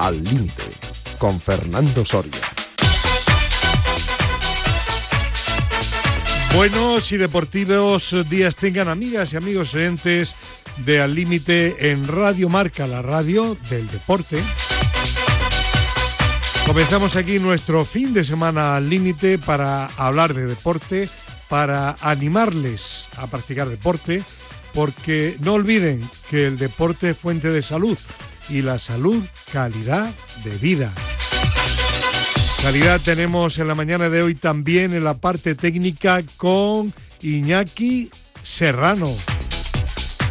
Al Límite, con Fernando Soria. Buenos y deportivos días tengan amigas y amigos oyentes de Al Límite en Radio Marca, la radio del deporte. Comenzamos aquí nuestro fin de semana al límite para hablar de deporte, para animarles a practicar deporte, porque no olviden que el deporte es fuente de salud y la salud calidad de vida. Calidad tenemos en la mañana de hoy también en la parte técnica con Iñaki Serrano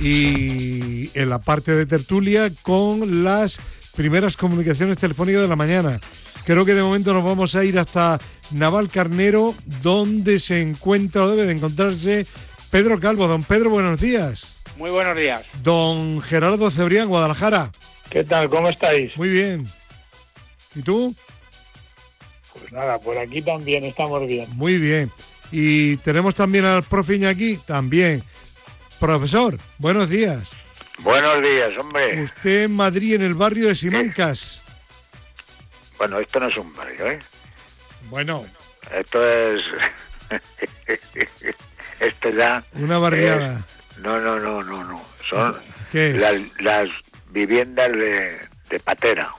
y en la parte de tertulia con las primeras comunicaciones telefónicas de la mañana. Creo que de momento nos vamos a ir hasta Naval Carnero, donde se encuentra o debe de encontrarse Pedro Calvo. Don Pedro, buenos días. Muy buenos días. Don Gerardo Cebrián, Guadalajara. ¿Qué tal? ¿Cómo estáis? Muy bien. ¿Y tú? Pues nada, por aquí también estamos bien. Muy bien. Y tenemos también al profe aquí, también. Profesor, buenos días. Buenos días, hombre. Usted en Madrid, en el barrio de Simancas. Bueno, esto no es un barrio, ¿eh? Bueno. Esto es... esto ya... Una barriada. No, no, no, no, no. Son Las, viviendas de, de patera.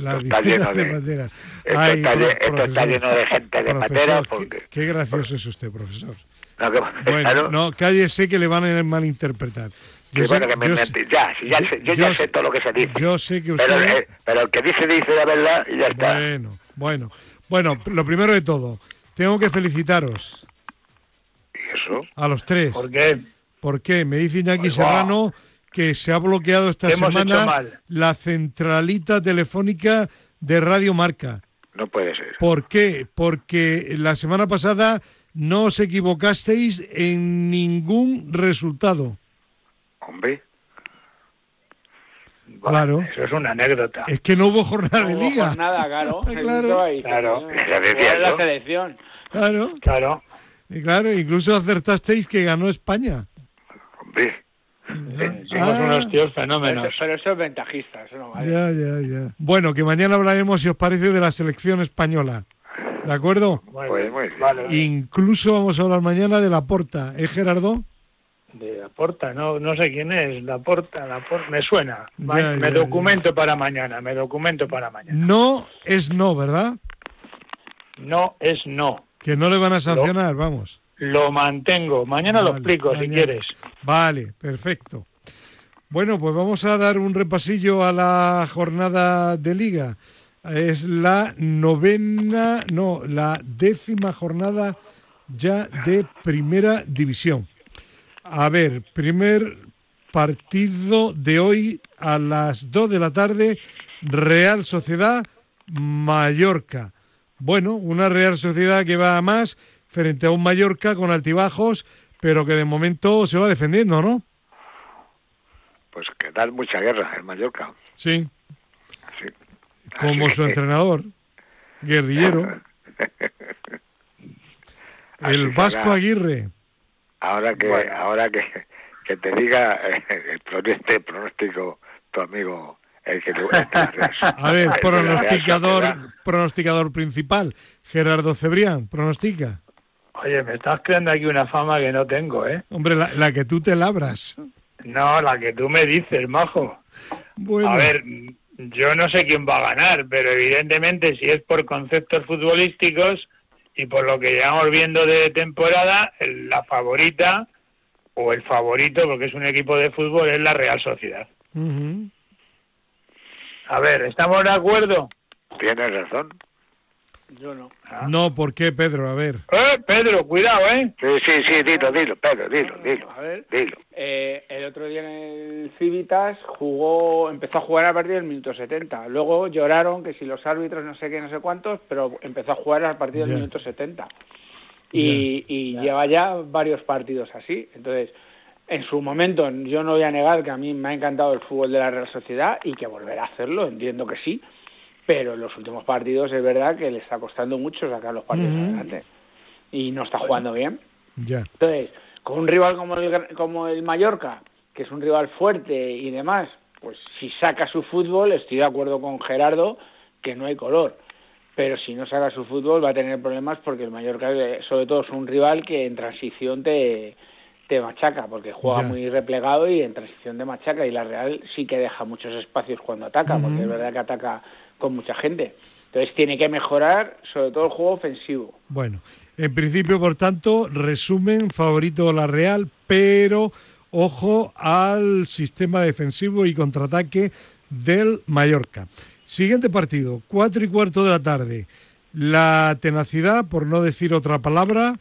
Las está lleno de, patera. Esto, está, lleno de gente de patera. Porque, qué, gracioso es usted, profesor. No, que, bueno, no, cállese que le van a malinterpretar. Yo bueno, que me, ya, ya sé, yo, ya sé todo lo que se dice. Yo sé que usted... Pero, eh, pero el que dice, dice la verdad y ya está. Bueno, bueno. Bueno, lo primero de todo, tengo que felicitaros. ¿Y eso? A los tres. ¿Por qué? ¿Por qué? Me dice Iñaki Serrano que se ha bloqueado esta semana la centralita telefónica de Radio Marca. No puede ser. ¿Por qué? Porque la semana pasada no os equivocasteis en ningún resultado. Hombre. claro. Eso es una anécdota. Es que no hubo jornada de liga. Jornada, claro. claro. claro. La selección. Claro. Claro. Y claro, incluso acertasteis que ganó España. Hombre. Somos unos tíos fenómenos. Pero eso, es ventajista, eso no vale. Ya, ya, ya. Bueno, que mañana hablaremos, si os parece, de la selección española. ¿De acuerdo? Pues muy bien. Vale. Incluso vamos a hablar mañana de la porta, ¿eh, Gerardo? de la Porta, no, no sé quién es, la Porta, la Porta, me suena. me documento para mañana, me documento para mañana. No es no, ¿verdad? No es no. Que no le van a sancionar, vamos. Lo mantengo, mañana lo explico si quieres. Vale, perfecto. Bueno, pues vamos a dar un repasillo a la jornada de liga. Es la novena, no, la décima jornada ya de primera división. A ver, primer partido de hoy a las 2 de la tarde, Real Sociedad Mallorca. Bueno, una Real Sociedad que va a más frente a un Mallorca con altibajos, pero que de momento se va defendiendo, ¿no? Pues que da mucha guerra el Mallorca. Sí. Como su entrenador, guerrillero. el Vasco Aguirre. Ahora que, ahora que, que te diga eh, el pronóstico tu amigo el que, A ver, pronosticador, pronosticador principal, Gerardo Cebrián, pronostica. Oye, me estás creando aquí una fama que no tengo, ¿eh? Hombre, la, que tú te labras. No, la que tú me dices, majo. Bueno. A ver, yo no sé quién va a ganar, pero evidentemente si es por conceptos futbolísticos, y por lo que llevamos viendo de temporada, la favorita o el favorito, porque es un equipo de fútbol, es la Real Sociedad. A ver, ¿estamos de acuerdo? Tienes razón. Yo no. Ah. No, ¿por qué, Pedro? A ver. Eh, Pedro, cuidado, ¿eh? Sí, sí, sí, dilo, dilo, Pedro, dilo, dilo. A ver. Dilo. Eh, el otro día en el Civitas jugó, empezó a jugar a partir del minuto 70. Luego lloraron que si los árbitros no sé qué, no sé cuántos, pero empezó a jugar a partir del minuto 70. Y, y lleva ya varios partidos así. Entonces, en su momento, yo no voy a negar que a mí me ha encantado el fútbol de la Real Sociedad y que volverá a hacerlo, entiendo que sí pero en los últimos partidos es verdad que le está costando mucho sacar los partidos adelante y no está jugando bien. Ya. Entonces, con un rival como el, como el Mallorca, que es un rival fuerte y demás, pues si saca su fútbol, estoy de acuerdo con Gerardo que no hay color. Pero si no saca su fútbol va a tener problemas porque el Mallorca, eh, sobre todo, es un rival que en transición te, te machaca, porque juega muy replegado y en transición de machaca. Y la Real sí que deja muchos espacios cuando ataca, porque es verdad que ataca con mucha gente. Entonces tiene que mejorar, sobre todo el juego ofensivo. Bueno, en principio, por tanto, resumen, favorito la Real, pero ojo al sistema defensivo y contraataque del Mallorca. Siguiente partido, cuatro y cuarto de la tarde. La tenacidad, por no decir otra palabra,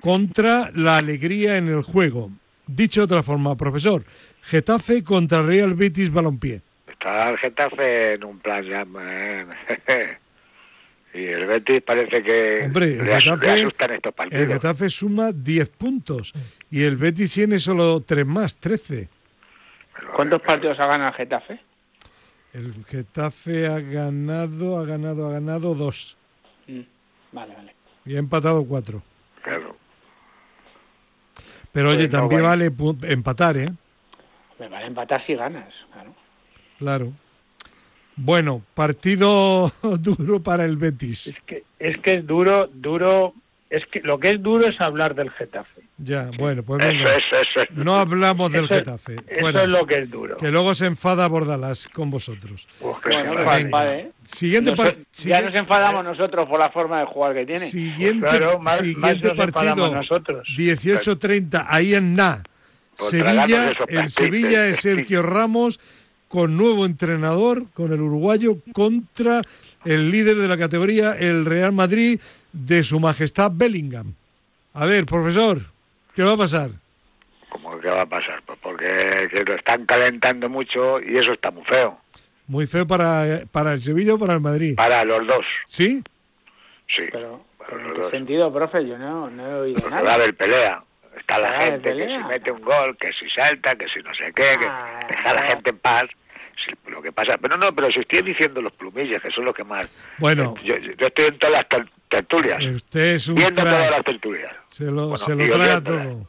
contra la alegría en el juego. Dicho de otra forma, profesor, Getafe contra Real Betis Balompié. Está el Getafe en un plan ya... Y el Betis parece que Hombre, el Getafe, estos partidos. El Getafe suma 10 puntos y el Betis tiene solo 3 más, 13. ¿Cuántos partidos ha ganado el Getafe? El Getafe ha ganado, ha ganado, ha ganado 2. Mm, vale, vale. Y ha empatado 4. Claro. Pero oye, pues también vale empatar, ¿eh? Me vale empatar si ganas, claro. Claro. Bueno, partido duro para el Betis. Es que es que es duro, duro, es que lo que es duro es hablar del Getafe. Ya, bueno, pues venga. no hablamos del Getafe. Eso es lo que es duro. Que luego se enfada Bordalás con vosotros. bueno, ¿eh? Siguiente Ya nos enfadamos nosotros por la forma de jugar que tiene. Siguiente, pues siguiente partido, nosotros. 18-30, ahí en Na. Sevilla, el Sevilla es Sergio Ramos con nuevo entrenador, con el uruguayo, contra el líder de la categoría, el Real Madrid, de su majestad Bellingham. A ver, profesor, ¿qué va a pasar? ¿Cómo que va a pasar? Pues porque lo están calentando mucho y eso está muy feo. Muy feo para, para el Sevilla o para el Madrid. Para los dos. ¿Sí? Sí. Pero, ¿en qué sentido, profe? Yo no, no he oído pues nada. Va a haber pelea. Está la gente que si mete un gol, que si salta, que si no sé qué, que ah, deja a la gente en paz lo que pasa, pero no, pero si estoy diciendo los plumillas, que son los que más. Bueno, yo, estoy en todas las tertulias. Usted es un viendo todas las tertulias. Se lo, se lo trae todo.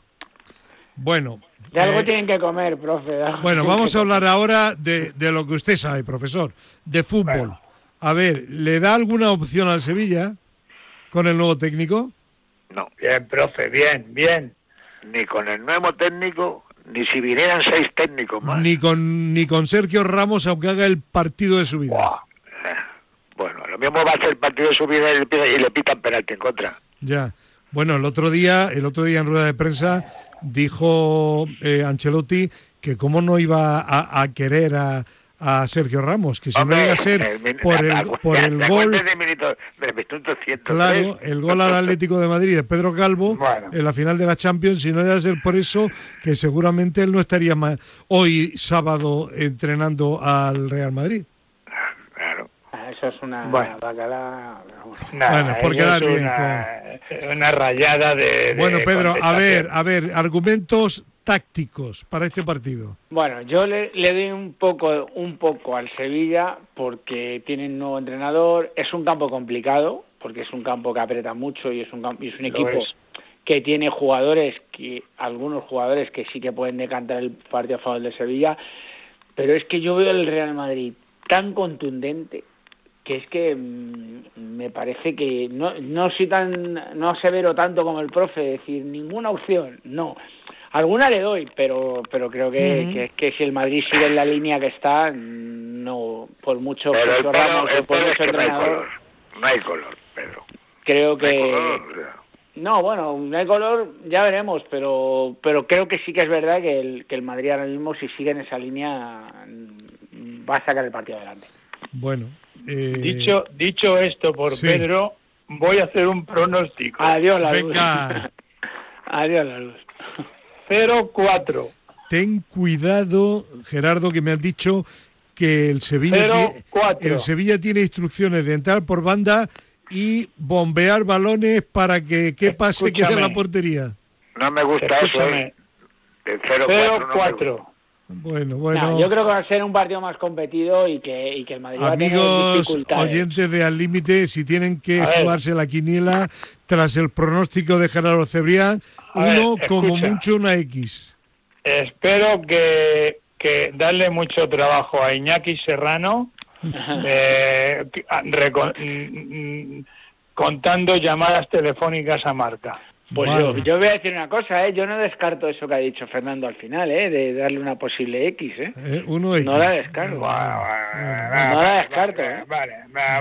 Bueno. De algo eh, tienen que comer, profe. Bueno, vamos a hablar ahora de, de, lo que usted sabe, profesor, de fútbol. A ver, ¿le da alguna opción al Sevilla con el nuevo técnico? No. Bien, profe, bien, bien. Ni con el nuevo técnico, ni si vinieran seis técnicos más. Ni con, ni con Sergio Ramos, aunque haga el partido de su vida. Bueno, lo mismo va a ser el partido de su vida y le, pitan penalti en contra. Ya. Bueno, el otro día, el otro día en rueda de prensa dijo eh, Ancelotti que cómo no iba a querer a, a Sergio Ramos, que si no llega a ser por el, por el gol... claro, el gol al Atlético de Madrid de Pedro Calvo en la final de la Champions, si no llega a ser por eso, que seguramente él no estaría más hoy sábado entrenando al Real Madrid. Claro. Ah, eso es una bueno. bueno, por quedar bien. Una rayada de... Bueno, Pedro, a ver, a ver, argumentos tácticos para este partido? Bueno, yo le, doy un poco, un poco al Sevilla porque tiene un nuevo entrenador. Es un campo complicado porque es un campo que aprieta mucho y es un, y es un equipo que tiene jugadores, que algunos jugadores que sí que pueden decantar el partido a favor de Sevilla. Pero es que yo veo el Real Madrid tan contundente que es que mm, me parece que no, no soy tan no severo tanto como el profe decir ninguna opción no Alguna le doy, pero pero creo que, que, si el Madrid sigue en la línea que está, no por mucho pero el Ramos por mucho entrenador, no hay color, Pedro. Creo que no, bueno, no hay color, ya veremos, pero pero creo que sí que es verdad que el, que el Madrid ahora mismo si sigue en esa línea va a sacar el partido adelante. Bueno, eh... dicho dicho esto por Pedro, voy a hacer un pronóstico. Adiós la luz. Adiós la luz. 0-4. Ten cuidado, Gerardo, que me han dicho que el Sevilla, el Sevilla tiene instrucciones de entrar por banda y bombear balones para que qué pase quede en la portería. No me gusta eso. ¿eh? 0-4. bueno, bueno. yo creo que va a ser un partido más competido y que, y que el Madrid Amigos va a tener dificultades. oyentes de Al Límite, si tienen que jugarse la quiniela tras el pronóstico de Gerardo Cebrián, uno como mucho una X. Espero que, que darle mucho trabajo a Iñaki Serrano eh, contando llamadas telefónicas a Marta. Pues yo, voy a decir una cosa, ¿eh? yo no descarto eso que ha dicho Fernando al final, ¿eh? de darle una posible X. ¿eh? eh uno No la descarto. no la descarto. ¿eh?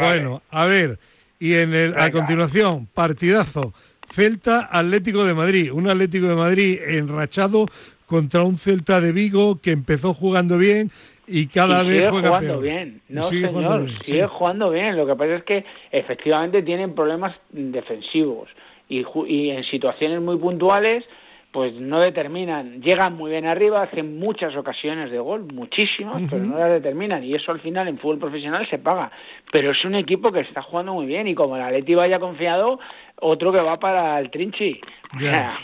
bueno, a ver, y en el, a continuación, partidazo. Celta Atlético de Madrid, un Atlético de Madrid enrachado contra un Celta de Vigo que empezó jugando bien y cada vez sigue juega jugando bien. No, señor, sigue jugando bien. Lo que pasa es que efectivamente tienen problemas defensivos y, y en situaciones muy puntuales pues no determinan, llegan muy bien arriba, hacen muchas ocasiones de gol, muchísimas, pero no las determinan y eso al final en fútbol profesional se paga. Pero es un equipo que está jugando muy bien y como el Atleti vaya confiado, otro que va para el Trinchi.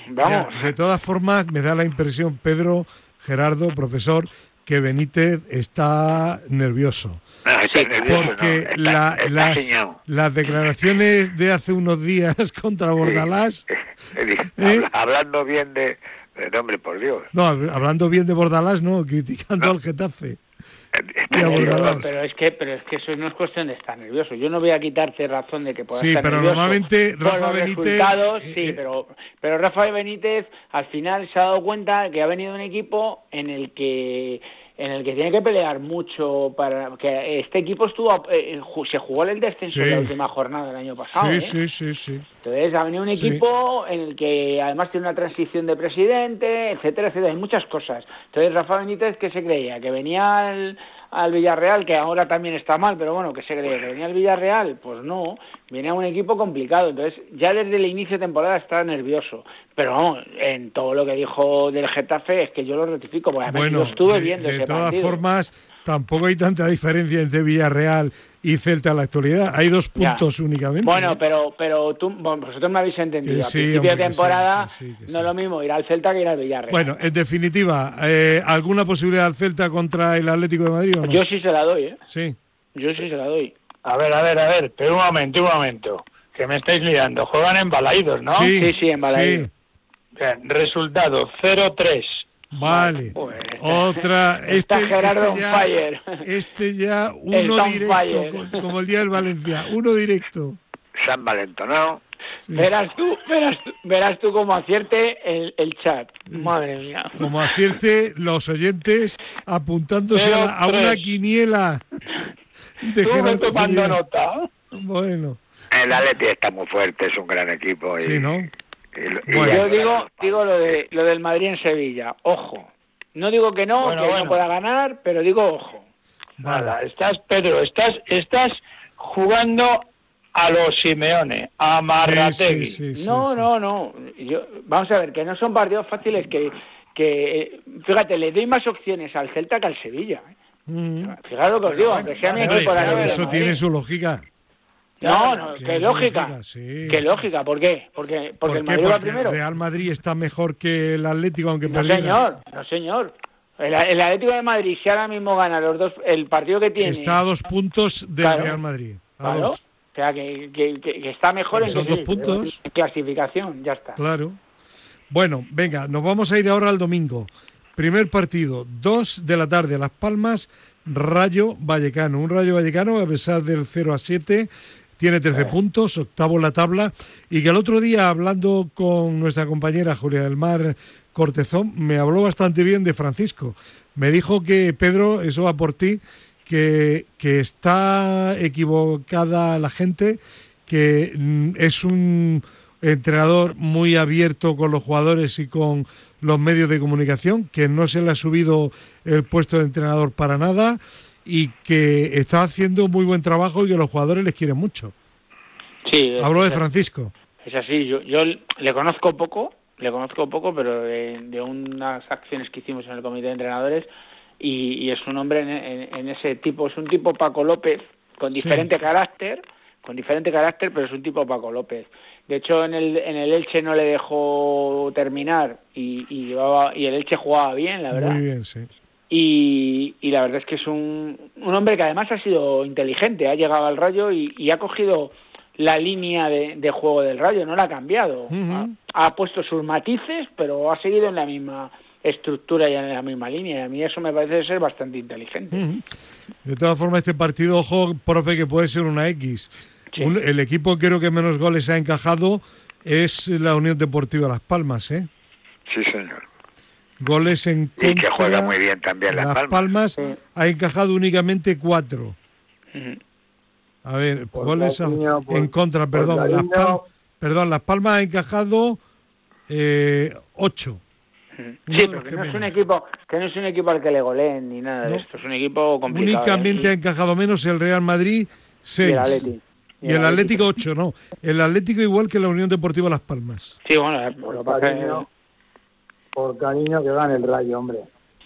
vamos. De todas formas, me da la impresión, Pedro, Gerardo, profesor, que Benítez está nervioso. porque las, declaraciones de hace unos días contra Bordalás... ¿eh? Hablando bien de... Nombre, por Dios. No, hablando bien de Bordalás, no, criticando al Getafe. Pero, es que pero es que eso no es cuestión de estar nervioso. Yo no voy a quitarte razón de que puedas sí, estar pero normalmente Rafa Benítez eh, sí, eh, pero pero Rafa Benítez al final se ha dado cuenta que ha venido un equipo en el que en el que tiene que pelear mucho para que este equipo estuvo eh, se jugó el descenso en la última jornada del año pasado sí ¿eh? sí sí sí. Entonces ha venido un equipo en el que además tiene una transición de presidente etcétera etcétera hay muchas cosas. Entonces Rafa Benítez que se creía que venía al al Villarreal, que ahora también está mal, pero bueno, que se cree que venía al Villarreal, pues no, viene a un equipo complicado, entonces ya desde el inicio de temporada está nervioso, pero vamos, en todo lo que dijo del Getafe es que yo lo rectifico, porque bueno, lo estuve viendo. De, de todas formas, tampoco hay tanta diferencia entre Villarreal y Celta en la actualidad. Hay dos puntos únicamente. Bueno, ¿eh? pero pero tú, vosotros me habéis entendido. a principio de temporada no es lo mismo ir al Celta que ir al Villarreal. Bueno, en definitiva, eh, ¿alguna posibilidad al Celta contra el Atlético de Madrid o no? Yo sí se la doy, ¿eh? Sí. Yo sí se la doy. A ver, a ver, a ver, pero un momento, un momento. Que me estáis liando. Juegan en Balaídos, ¿no? Sí, sí, sí en Balaídos. Bien, resultado 0-3 Vale. Otra. Este, Gerardo este ya, Fire. Este ya uno directo, como, el día del Valencia. Uno directo. San Valentonado. Verás tú, verás tú, verás tú cómo acierte el, el chat. Madre mía. Como acierte los oyentes apuntándose a, una quiniela de tú tomando nota. Bueno. El Atleti está muy fuerte, es un gran equipo. Y... Sí, ¿no? Yo digo, digo lo de lo del Madrid en Sevilla. Ojo. No digo que no, que no pueda ganar, pero digo ojo. Vale. estás, Pedro, estás, estás jugando a los Simeone, a Marrategui. no, no, no. Yo, vamos a ver, que no son partidos fáciles, que, que fíjate, le doy más opciones al Celta que al Sevilla. ¿eh? Mm. Fíjate lo que os digo, aunque sea mi equipo Eso tiene su lógica. No, no, qué lógica. Qué lógica, ¿por qué? Porque, porque el Madrid va primero. El Real Madrid está mejor que el Atlético, aunque no, señor, no, señor. El, Atlético de Madrid, si ahora mismo gana los dos, el partido que tiene. Está a dos puntos del Real Madrid. claro. O sea, que, que, está mejor en, dos puntos. clasificación, ya está. Claro. Bueno, venga, nos vamos a ir ahora al domingo. Primer partido, dos de la tarde, Las Palmas, Rayo Vallecano. Un Rayo Vallecano, a pesar del 0 a 7, tiene 13 puntos, octavo en la tabla, y que el otro día, hablando con nuestra compañera Julia del Mar Cortezón, me habló bastante bien de Francisco. Me dijo que, Pedro, eso va por ti, que, que está equivocada la gente, que mm, es un entrenador muy abierto con los jugadores y con los medios de comunicación, que no se le ha subido el puesto de entrenador para nada y que está haciendo muy buen trabajo y que los jugadores les quieren mucho. Sí. Hablo de Francisco. Es así, yo, yo le conozco poco, le conozco poco, pero de, unas acciones que hicimos en el comité de entrenadores y, es un hombre en, ese tipo, es un tipo Paco López con diferente carácter, con diferente carácter, pero es un tipo Paco López. De hecho, en el, en el Elche no le dejó terminar y, y, y el Elche jugaba bien, la verdad. Muy bien, sí. Y, la verdad es que es un, un, hombre que además ha sido inteligente, ha llegado al rayo y, ha cogido la línea de, juego del rayo, no la ha cambiado. ha, puesto sus matices, pero ha seguido en la misma estructura y en la misma línea. Y a mí eso me parece ser bastante inteligente. De todas formas, este partido, ojo, profe, que puede ser una X. el equipo creo que menos goles ha encajado es la Unión Deportiva Las Palmas, ¿eh? Sí, señor. Goles en contra. Y que juega muy bien también Las, Palmas. ha encajado únicamente cuatro. A ver, goles en contra, perdón. Las perdón, Las Palmas ha encajado eh, ocho. Sí, porque no es un equipo que no es un equipo al que le goleen ni nada de esto, es un equipo complicado. Únicamente ¿eh? ha encajado menos el Real Madrid, seis. Y el, Atlético 8, no. El Atlético igual que la Unión Deportiva Las Palmas. Sí, bueno, por cariño, por cariño que gane el Rayo, hombre.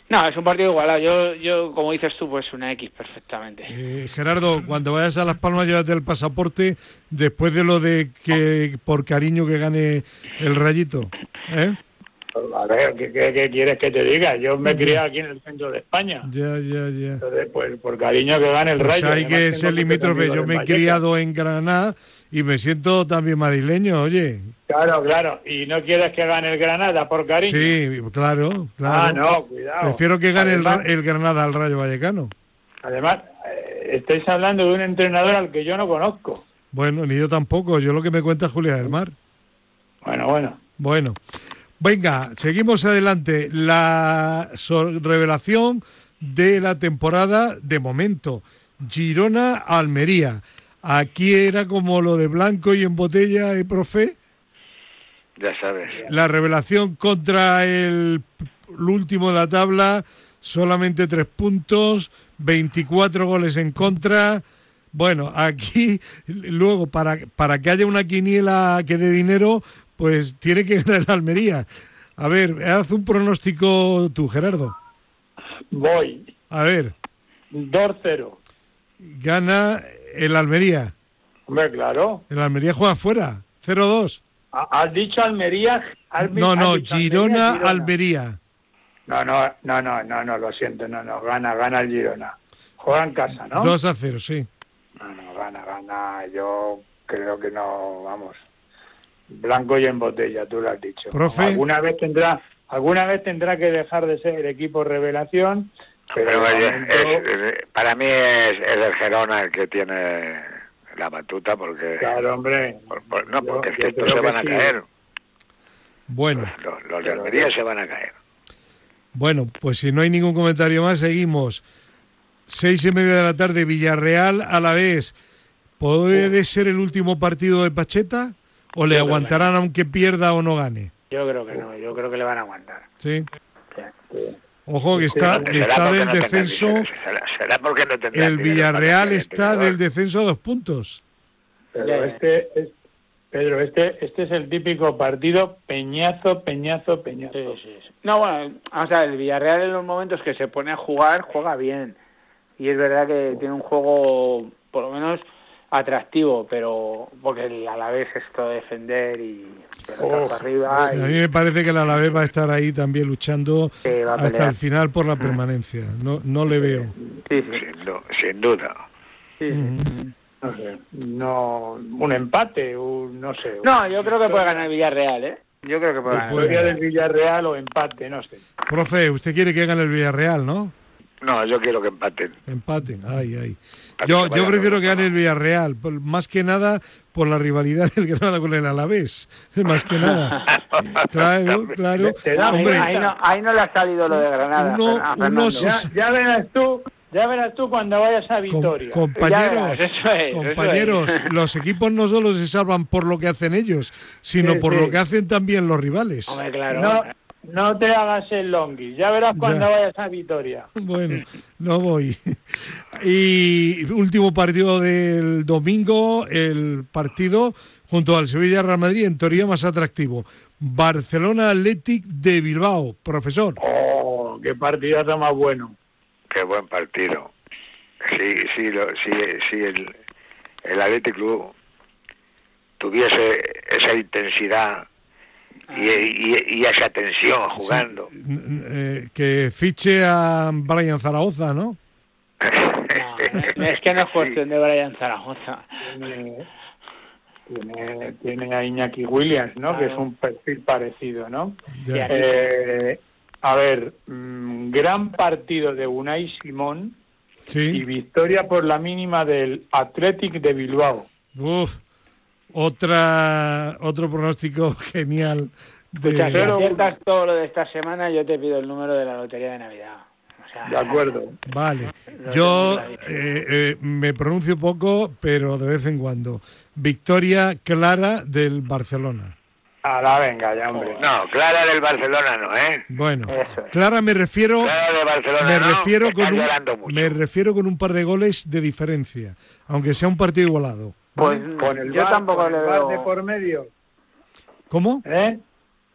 No, es un partido igualado. Yo, yo como dices tú, pues una X perfectamente. Eh, Gerardo, cuando vayas a Las Palmas, llévate el pasaporte después de lo de que por cariño que gane el Rayito. ¿eh? A ver, ¿qué, quieres que te diga? Yo me crié aquí en el centro de España. Ya, ya, ya. Entonces, pues por cariño que gane el pues Rayo. hay que ser limítrofe. Yo me he criado en Granada y me siento también madrileño, oye. Claro, claro. ¿Y no quieres que gane el Granada por cariño? Sí, claro, claro. Ah, no, cuidado. Prefiero que gane el, Granada al Rayo Vallecano. Además, eh, estáis hablando de un entrenador al que yo no conozco. Bueno, ni yo tampoco. Yo lo que me cuenta Julia del Mar. Bueno, bueno. Bueno. Venga, seguimos adelante. La revelación de la temporada de momento. Girona-Almería. Aquí era como lo de blanco y en botella, ¿eh, profe? Ya sabes. La revelación contra el, último de la tabla, solamente tres puntos, 24 goles en contra. Bueno, aquí luego para, para que haya una quiniela que dé dinero, pues tiene que ganar el Almería. A ver, haz un pronóstico tú, Gerardo. Voy. A ver. 2-0. Gana el Almería. Hombre, claro. El Almería juega fuera. 0-2. ¿Has dicho Almería? no, no, Girona, Almería, No, no, no, no, no, no, lo siento, no, no, gana, gana el Girona. Juega en casa, ¿no? 2 a 0, sí. No, no, gana, gana, yo creo que no, vamos blanco y en botella, tú lo has dicho. Alguna vez tendrá, alguna vez tendrá que dejar de ser equipo revelación, pero, para mí es, el Gerona el que tiene la batuta porque claro hombre. no porque es que estos se van a caer. Bueno. Los, de Almería se van a caer. Bueno pues si no hay ningún comentario más seguimos. Seis y media de la tarde Villarreal a la vez. Puede ser el último partido de Pacheta ¿O le aguantarán aunque pierda o no gane? Yo creo que no, yo creo que le van a aguantar. Sí. Ojo que está, está del descenso. será, porque no El Villarreal está del descenso a dos puntos. Pero este es, Pedro, este, este es el típico partido peñazo, peñazo, peñazo. No, bueno, o sea, el Villarreal en los momentos que se pone a jugar, juega bien. Y es verdad que tiene un juego, por lo menos, atractivo, pero porque el Alavés esto de defender y arriba. A mí me parece que el Alavés va a estar ahí también luchando hasta el final por la permanencia. No, no le veo. Sí, Sin, duda. No, un empate, un, no sé. No, yo creo que puede ganar el Villarreal, ¿eh? Yo creo que puede ganar. del Villarreal o empate, no sé. Profe, usted quiere que gane el Villarreal, ¿no? No, yo quiero que empaten. Empaten, ay, ay. Yo, yo prefiero que gane el Villarreal, más que nada por la rivalidad del Granada con el Alavés, más que nada. claro, claro. Hombre, ahí, no, ahí no le ha salido lo de Granada. ya, verás tú. Ya verás tú cuando vayas a Vitoria. compañeros, compañeros los equipos no solo se salvan por lo que hacen ellos, sino por lo que hacen también los rivales. Hombre, claro. No te hagas el longi, ya verás cuando vayas a Vitoria. Bueno, no voy. Y último partido del domingo, el partido junto al Sevilla Real Madrid en teoría más atractivo. Barcelona Athletic de Bilbao, profesor. Oh, qué partidazo más bueno. Qué buen partido. Sí, sí, lo, sí, sí el, el Athletic Club tuviese esa intensidad y, y, esa tensión jugando. Eh, que fiche a Brian Zaragoza, ¿no? es que no es cuestión de Brian Zaragoza. Tiene, tiene, a Iñaki Williams, ¿no? Que es un perfil parecido, ¿no? Eh, A ver, mm, gran partido de Unai Simón y victoria por la mínima del Athletic de Bilbao. Uf, otra, otro pronóstico genial. De... si aciertas todo lo de esta semana, yo te pido el número de la lotería de Navidad. de acuerdo. Vale. Yo eh, eh, me pronuncio poco, pero de vez en cuando. Victoria clara del Barcelona. A la venga, ya, hombre. No, Clara del Barcelona no, ¿eh? Bueno, Clara me refiero. Clara de Barcelona me no, refiero con un, me refiero con un par de goles de diferencia, aunque sea un partido igualado. Pues con el yo tampoco le veo. de por medio. ¿Cómo? ¿Eh?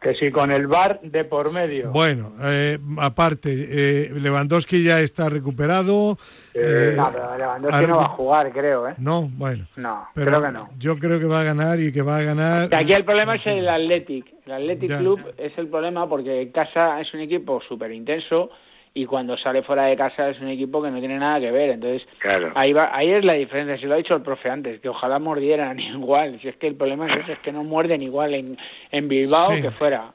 Que sí, con el bar de por medio. Bueno, eh, aparte, eh, Lewandowski ya está recuperado. Eh, no, pero Lewandowski no va a jugar, creo, ¿eh? No, bueno. No, creo que no. Yo creo que va a ganar y que va a ganar. Aquí el problema es el Athletic. El Athletic Club es el problema porque en casa es un equipo súper intenso y cuando sale fuera de casa es un equipo que no tiene nada que ver. Entonces, ahí, va, ahí es la diferencia. Si lo ha dicho el profe antes, que ojalá mordieran igual. Si es que el problema es, es que no muerden igual en, en Bilbao que fuera.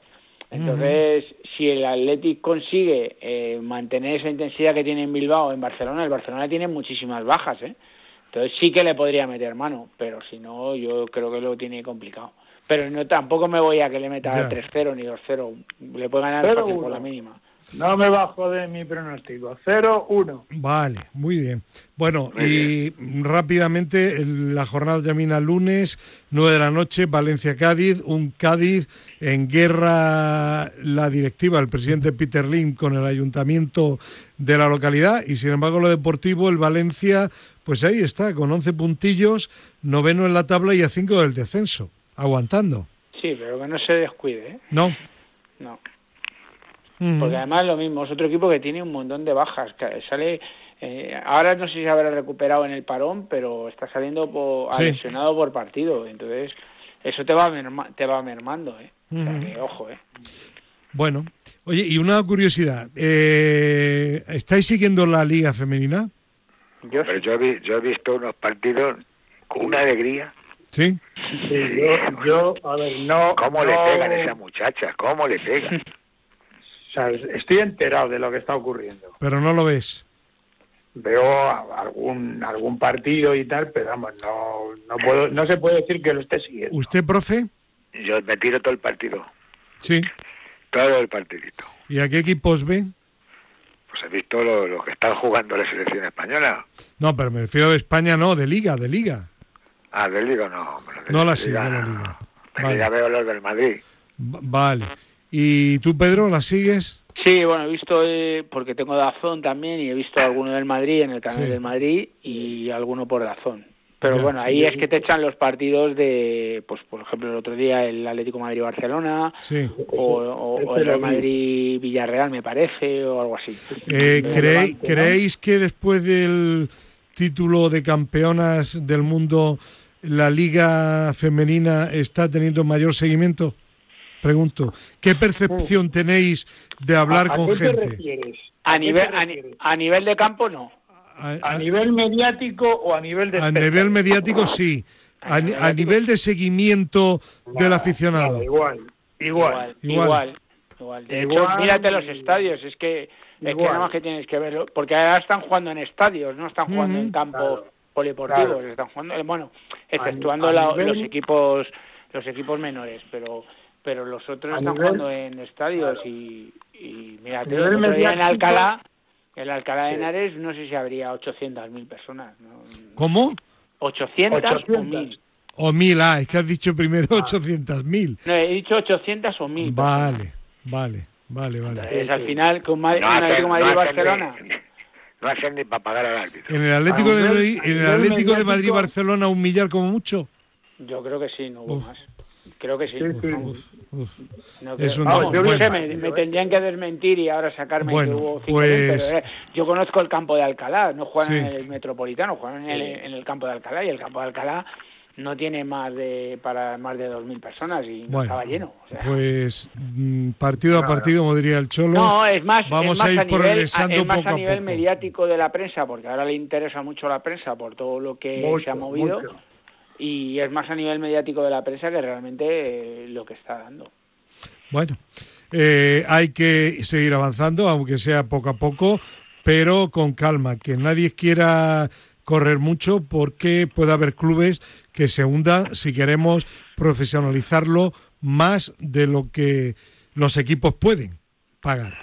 Entonces, si el Athletic consigue eh, mantener esa intensidad que tiene en Bilbao, en Barcelona, el Barcelona tiene muchísimas bajas, ¿eh? Entonces sí que le podría meter mano, pero si no, yo creo que lo tiene complicado. Pero no tampoco me voy a que le meta 3-0 ni 2-0. Le puede ganar por la mínima. No me bajo de mi pronóstico. 0-1. Vale, muy bien. Bueno, y rápidamente la jornada termina lunes, 9 de la noche, Valencia-Cádiz, un Cádiz en guerra la directiva, el presidente Peter Lim con el ayuntamiento de la localidad y sin embargo lo deportivo, el Valencia, pues ahí está, con 11 puntillos, noveno en la tabla y a 5 del descenso, aguantando. Sí, pero que no se descuide. ¿eh? No. No. Porque además lo mismo, es otro equipo que tiene un montón de bajas. Que sale, eh, ahora no sé si se habrá recuperado en el parón, pero está saliendo por, lesionado por partido. Entonces, eso te va, te va mermando. ¿eh? ojo, ¿eh? Bueno, oye, y una curiosidad. Eh, ¿Estáis siguiendo la Liga Femenina? Yo, yo, he visto unos partidos con una alegría. ¿Sí? Sí, yo, a ver, no. ¿Cómo le pegan a esa muchacha? ¿Cómo le pegan? estoy enterado de lo que está ocurriendo. Pero no lo ves. Veo algún algún partido y tal, pero vamos, no no puedo no se puede decir que lo esté siguiendo. ¿Usted, profe? Yo me tiro todo el partido. Sí. Todo el partidito. ¿Y a qué equipos ve? Pues he visto lo, que están jugando la selección española. No, pero me refiero de España, no, de Liga, de Liga. Ah, de Liga no. no la sigue la Liga. Vale. Ya veo los del Madrid. vale. ¿Y tú, Pedro, la sigues? Sí, bueno, he visto, eh, porque tengo Dazón también, y he visto alguno del Madrid en el canal del Madrid y alguno por Dazón. Pero bueno, ahí es que te echan los partidos de, pues por ejemplo, el otro día el Atlético Madrid-Barcelona, o, el Madrid-Villarreal, me parece, o algo así. Eh, ¿Creéis que después del título de campeonas del mundo, la liga femenina está teniendo mayor seguimiento? Pregunto, ¿qué percepción tenéis de hablar con gente? A, nivel, a, nivel de campo no. A, nivel mediático o a nivel de A nivel mediático sí. A, nivel de seguimiento del aficionado. igual, igual, igual, igual. De hecho, mírate los estadios, es que es que nada más que tienes que verlo, porque ahora están jugando en estadios, no están jugando en campos polideportivos, están jugando, bueno, exceptuando los equipos los equipos menores, pero pero los otros están jugando en estadios y, y mira, en Alcalá, el Alcalá de Henares, no sé si habría 800.000 personas. ¿Cómo? 800, o 1.000. O 1.000, ah, es que has dicho primero ah. 800.000. No, he dicho 800 o 1.000. Vale, vale, vale, vale. al final, con Madrid, no Madrid Barcelona... no hacen ni para pagar al árbitro. ¿En el Atlético, de, Madrid, en el Atlético de Madrid-Barcelona un millar como mucho? Yo creo que sí, no hubo más. Creo que sí. vamos, yo sé, me, tendrían que desmentir y ahora sacarme que hubo cinco pues... pero, eh, yo conozco el campo de Alcalá, no juegan en el Metropolitano, juegan en el, en el, campo de Alcalá y el campo de Alcalá no tiene más de para más de 2.000 personas y no estaba lleno. Pues mm, partido a partido, como diría el Cholo. No, es más, Vamos a, ir a nivel, es más a nivel mediático de la prensa, porque ahora le interesa mucho la prensa por todo lo que se ha movido y es más a nivel mediático de la prensa que realmente eh, lo que está dando. Bueno, eh, hay que seguir avanzando, aunque sea poco a poco, pero con calma, que nadie quiera correr mucho porque puede haber clubes que se hundan si queremos profesionalizarlo más de lo que los equipos pueden pagar.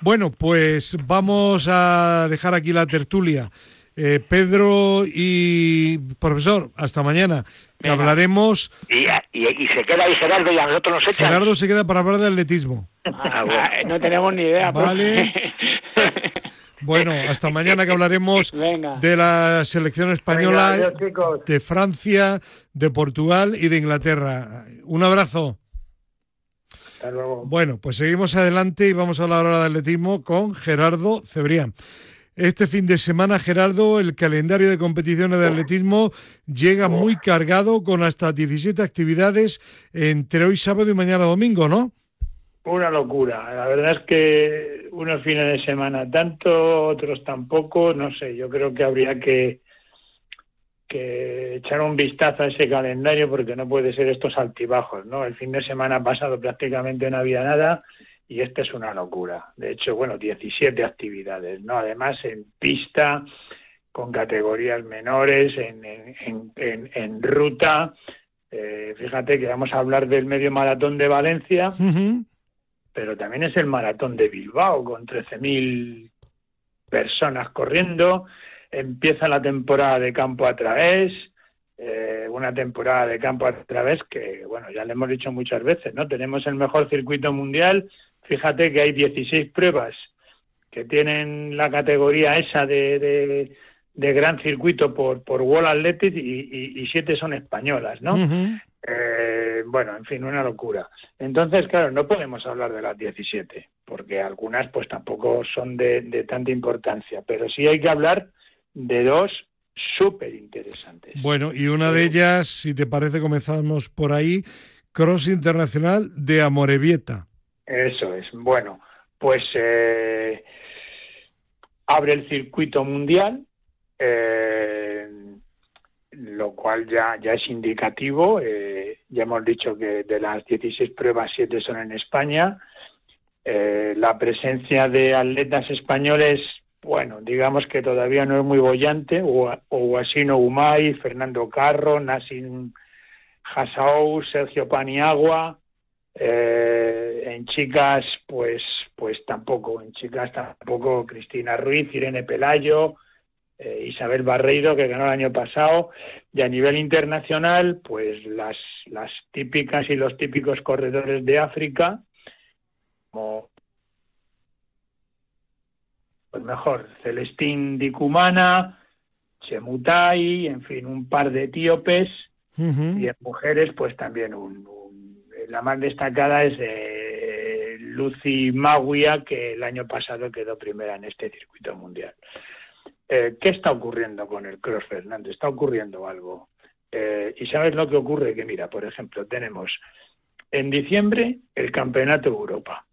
Bueno, pues vamos a dejar aquí la tertulia. Eh, Pedro y profesor, hasta mañana. hablaremos. Y, se queda ahí Gerardo y a nosotros nos echan. Gerardo se queda para hablar de atletismo. Ah, no tenemos ni idea. Vale. Bueno, hasta mañana que hablaremos de la selección española, de Francia, de Portugal y de Inglaterra. Un abrazo. Hasta luego. Bueno, pues seguimos adelante y vamos a hablar ahora de atletismo con Gerardo Cebrián. Este fin de semana, Gerardo, el calendario de competiciones de atletismo llega muy cargado con hasta 17 actividades entre hoy sábado y mañana domingo, ¿no? Una locura. La verdad es que unos fines de semana tanto, otros tampoco. No sé, yo creo que habría que, que echar un vistazo a ese calendario porque no puede ser estos altibajos, ¿no? El fin de semana pasado prácticamente no había nada y esta es una locura. De hecho, bueno, 17 actividades, ¿no? Además, en pista, con categorías menores, en, en, en, ruta. Eh, fíjate que vamos a hablar del medio maratón de Valencia, pero también es el maratón de Bilbao, con 13.000 personas corriendo. Empieza la temporada de campo a través, eh, una temporada de campo a través que, bueno, ya le hemos dicho muchas veces, ¿no? Tenemos el mejor circuito mundial, Fíjate que hay 16 pruebas que tienen la categoría esa de, de, gran circuito por, por World Athletics y, y, siete son españolas, ¿no? Eh, bueno, en fin, una locura. Entonces, claro, no podemos hablar de las 17, porque algunas pues tampoco son de, de tanta importancia, pero sí hay que hablar de dos súper interesantes. Bueno, y una de ellas, si te parece, comenzamos por ahí, Cross Internacional de Amorebieta. Eso es. Bueno, pues eh, abre el circuito mundial, eh, lo cual ya, ya es indicativo. Eh, ya hemos dicho que de las 16 pruebas, 7 son en España. la presencia de atletas españoles, bueno, digamos que todavía no es muy bollante. Guasino Umay, Fernando Carro, Nassim Hasaou, Sergio Paniagua, eh, en chicas, pues, pues tampoco. En chicas tampoco Cristina Ruiz, Irene Pelayo, eh, Isabel Barreiro, que ganó el año pasado. Y a nivel internacional, pues las, las típicas y los típicos corredores de África, como pues mejor, Celestín Dicumana, Chemutai, en fin, un par de etíopes, y en mujeres, pues también un la más destacada es de Lucy Maguia, que el año pasado quedó primera en este circuito mundial. Eh, ¿Qué está ocurriendo con el Cross Fernando? Está ocurriendo algo. Eh, ¿Y sabes lo que ocurre? Que mira, por ejemplo, tenemos en diciembre el Campeonato Europa.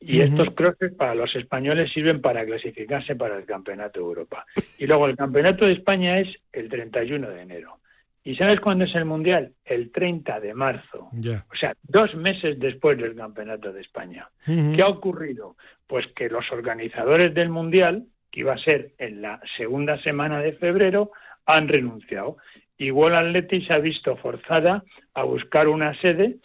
Y estos crosses para los españoles sirven para clasificarse para el Campeonato de Europa. Y luego el Campeonato de España es el 31 de enero. ¿Y sabes cuándo es el Mundial? El 30 de marzo. O sea, dos meses después del Campeonato de España. ¿Qué ha ocurrido? Pues que los organizadores del Mundial, que iba a ser en la segunda semana de febrero, han renunciado. Igual Atleti se ha visto forzada a buscar una sede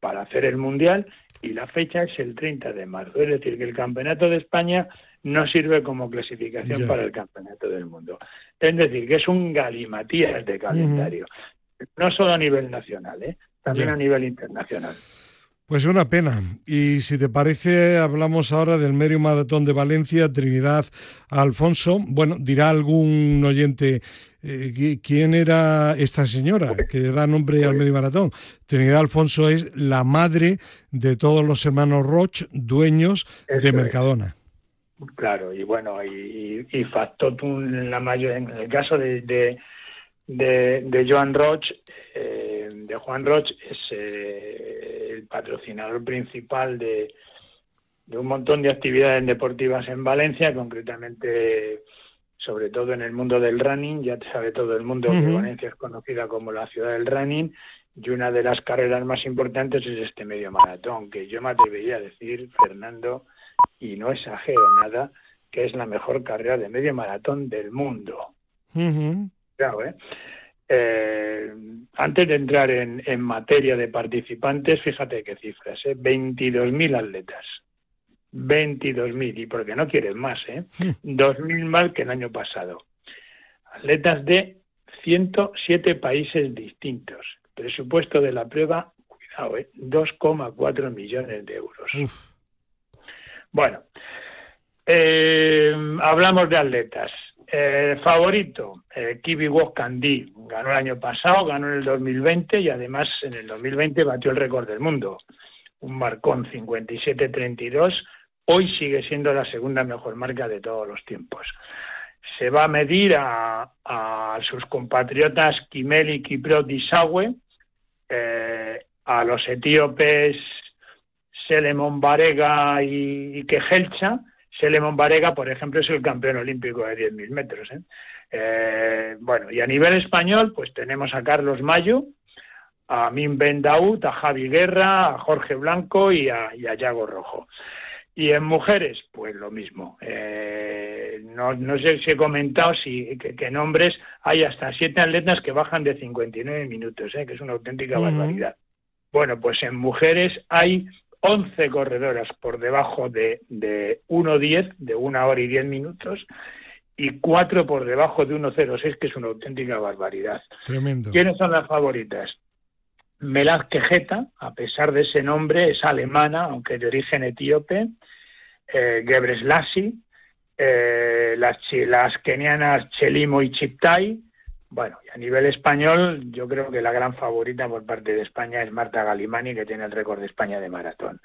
para hacer el Mundial y la fecha es el 30 de marzo. Es decir, que el Campeonato de España no sirve como clasificación para el Campeonato del Mundo. Es decir, que es un galimatías de calendario, no solo a nivel nacional, ¿eh? también a nivel internacional. Pues una pena. Y si te parece, hablamos ahora del medio maratón de Valencia, Trinidad Alfonso. Bueno, dirá algún oyente, eh, ¿quién era esta señora que da nombre al medio maratón? Trinidad Alfonso es la madre de todos los hermanos Roch, dueños de Mercadona. Claro, y bueno, y, y Factotum, la mayor, en el caso de, de, de, Joan Roch, eh, de Juan Roch, es eh, el patrocinador principal de, de un montón de actividades deportivas en Valencia, concretamente sobre todo en el mundo del running, ya te sabe todo el mundo que Valencia es conocida como la ciudad del running, y una de las carreras más importantes es este medio maratón, que yo me atrevería a decir, Fernando, y no exagero nada, que es la mejor carrera de medio maratón del mundo. Claro, ¿eh? ¿eh? antes de entrar en, en, materia de participantes, fíjate qué cifras, ¿eh? 22.000 atletas. 22.000, y porque no quieres más, ¿eh? 2.000 más que el año pasado. Atletas de 107 países distintos. Presupuesto de la prueba, cuidado, ¿eh? 2,4 millones de euros. Bueno, eh, hablamos de atletas. Eh, favorito, eh, Kibi Kandi, ganó el año pasado, ganó en el 2020 y además en el 2020 batió el récord del mundo, un marcón 57-32, hoy sigue siendo la segunda mejor marca de todos los tiempos. Se va a medir a, sus compatriotas Kimeli y Kiprot Isawe, eh, a los etíopes Selemon Barega y, y Kejelcha, Selemon Varega, por ejemplo, es el campeón olímpico de 10.000 metros. ¿eh? ¿eh? bueno, y a nivel español, pues tenemos a Carlos Mayo, a Min Ben a Javi Guerra, a Jorge Blanco y a, y Yago Rojo. Y en mujeres, pues lo mismo. Eh, no, no, sé si he comentado si, que, en hombres hay hasta siete atletas que bajan de 59 minutos, que es una auténtica barbaridad. Bueno, pues en mujeres hay 11 corredoras por debajo de, de 1.10, de una hora y 10 minutos, y 4 por debajo de 1.06, que es una auténtica barbaridad. Tremendo. ¿Quiénes son las favoritas? Melaz Quejeta, a pesar de ese nombre, es alemana, aunque de origen etíope. Eh, Gebreslassi, eh, las, las kenianas Chelimo y Chiptai, bueno, y a nivel español, yo creo que la gran favorita por parte de España es Marta Galimani, que tiene el récord de España de maratón.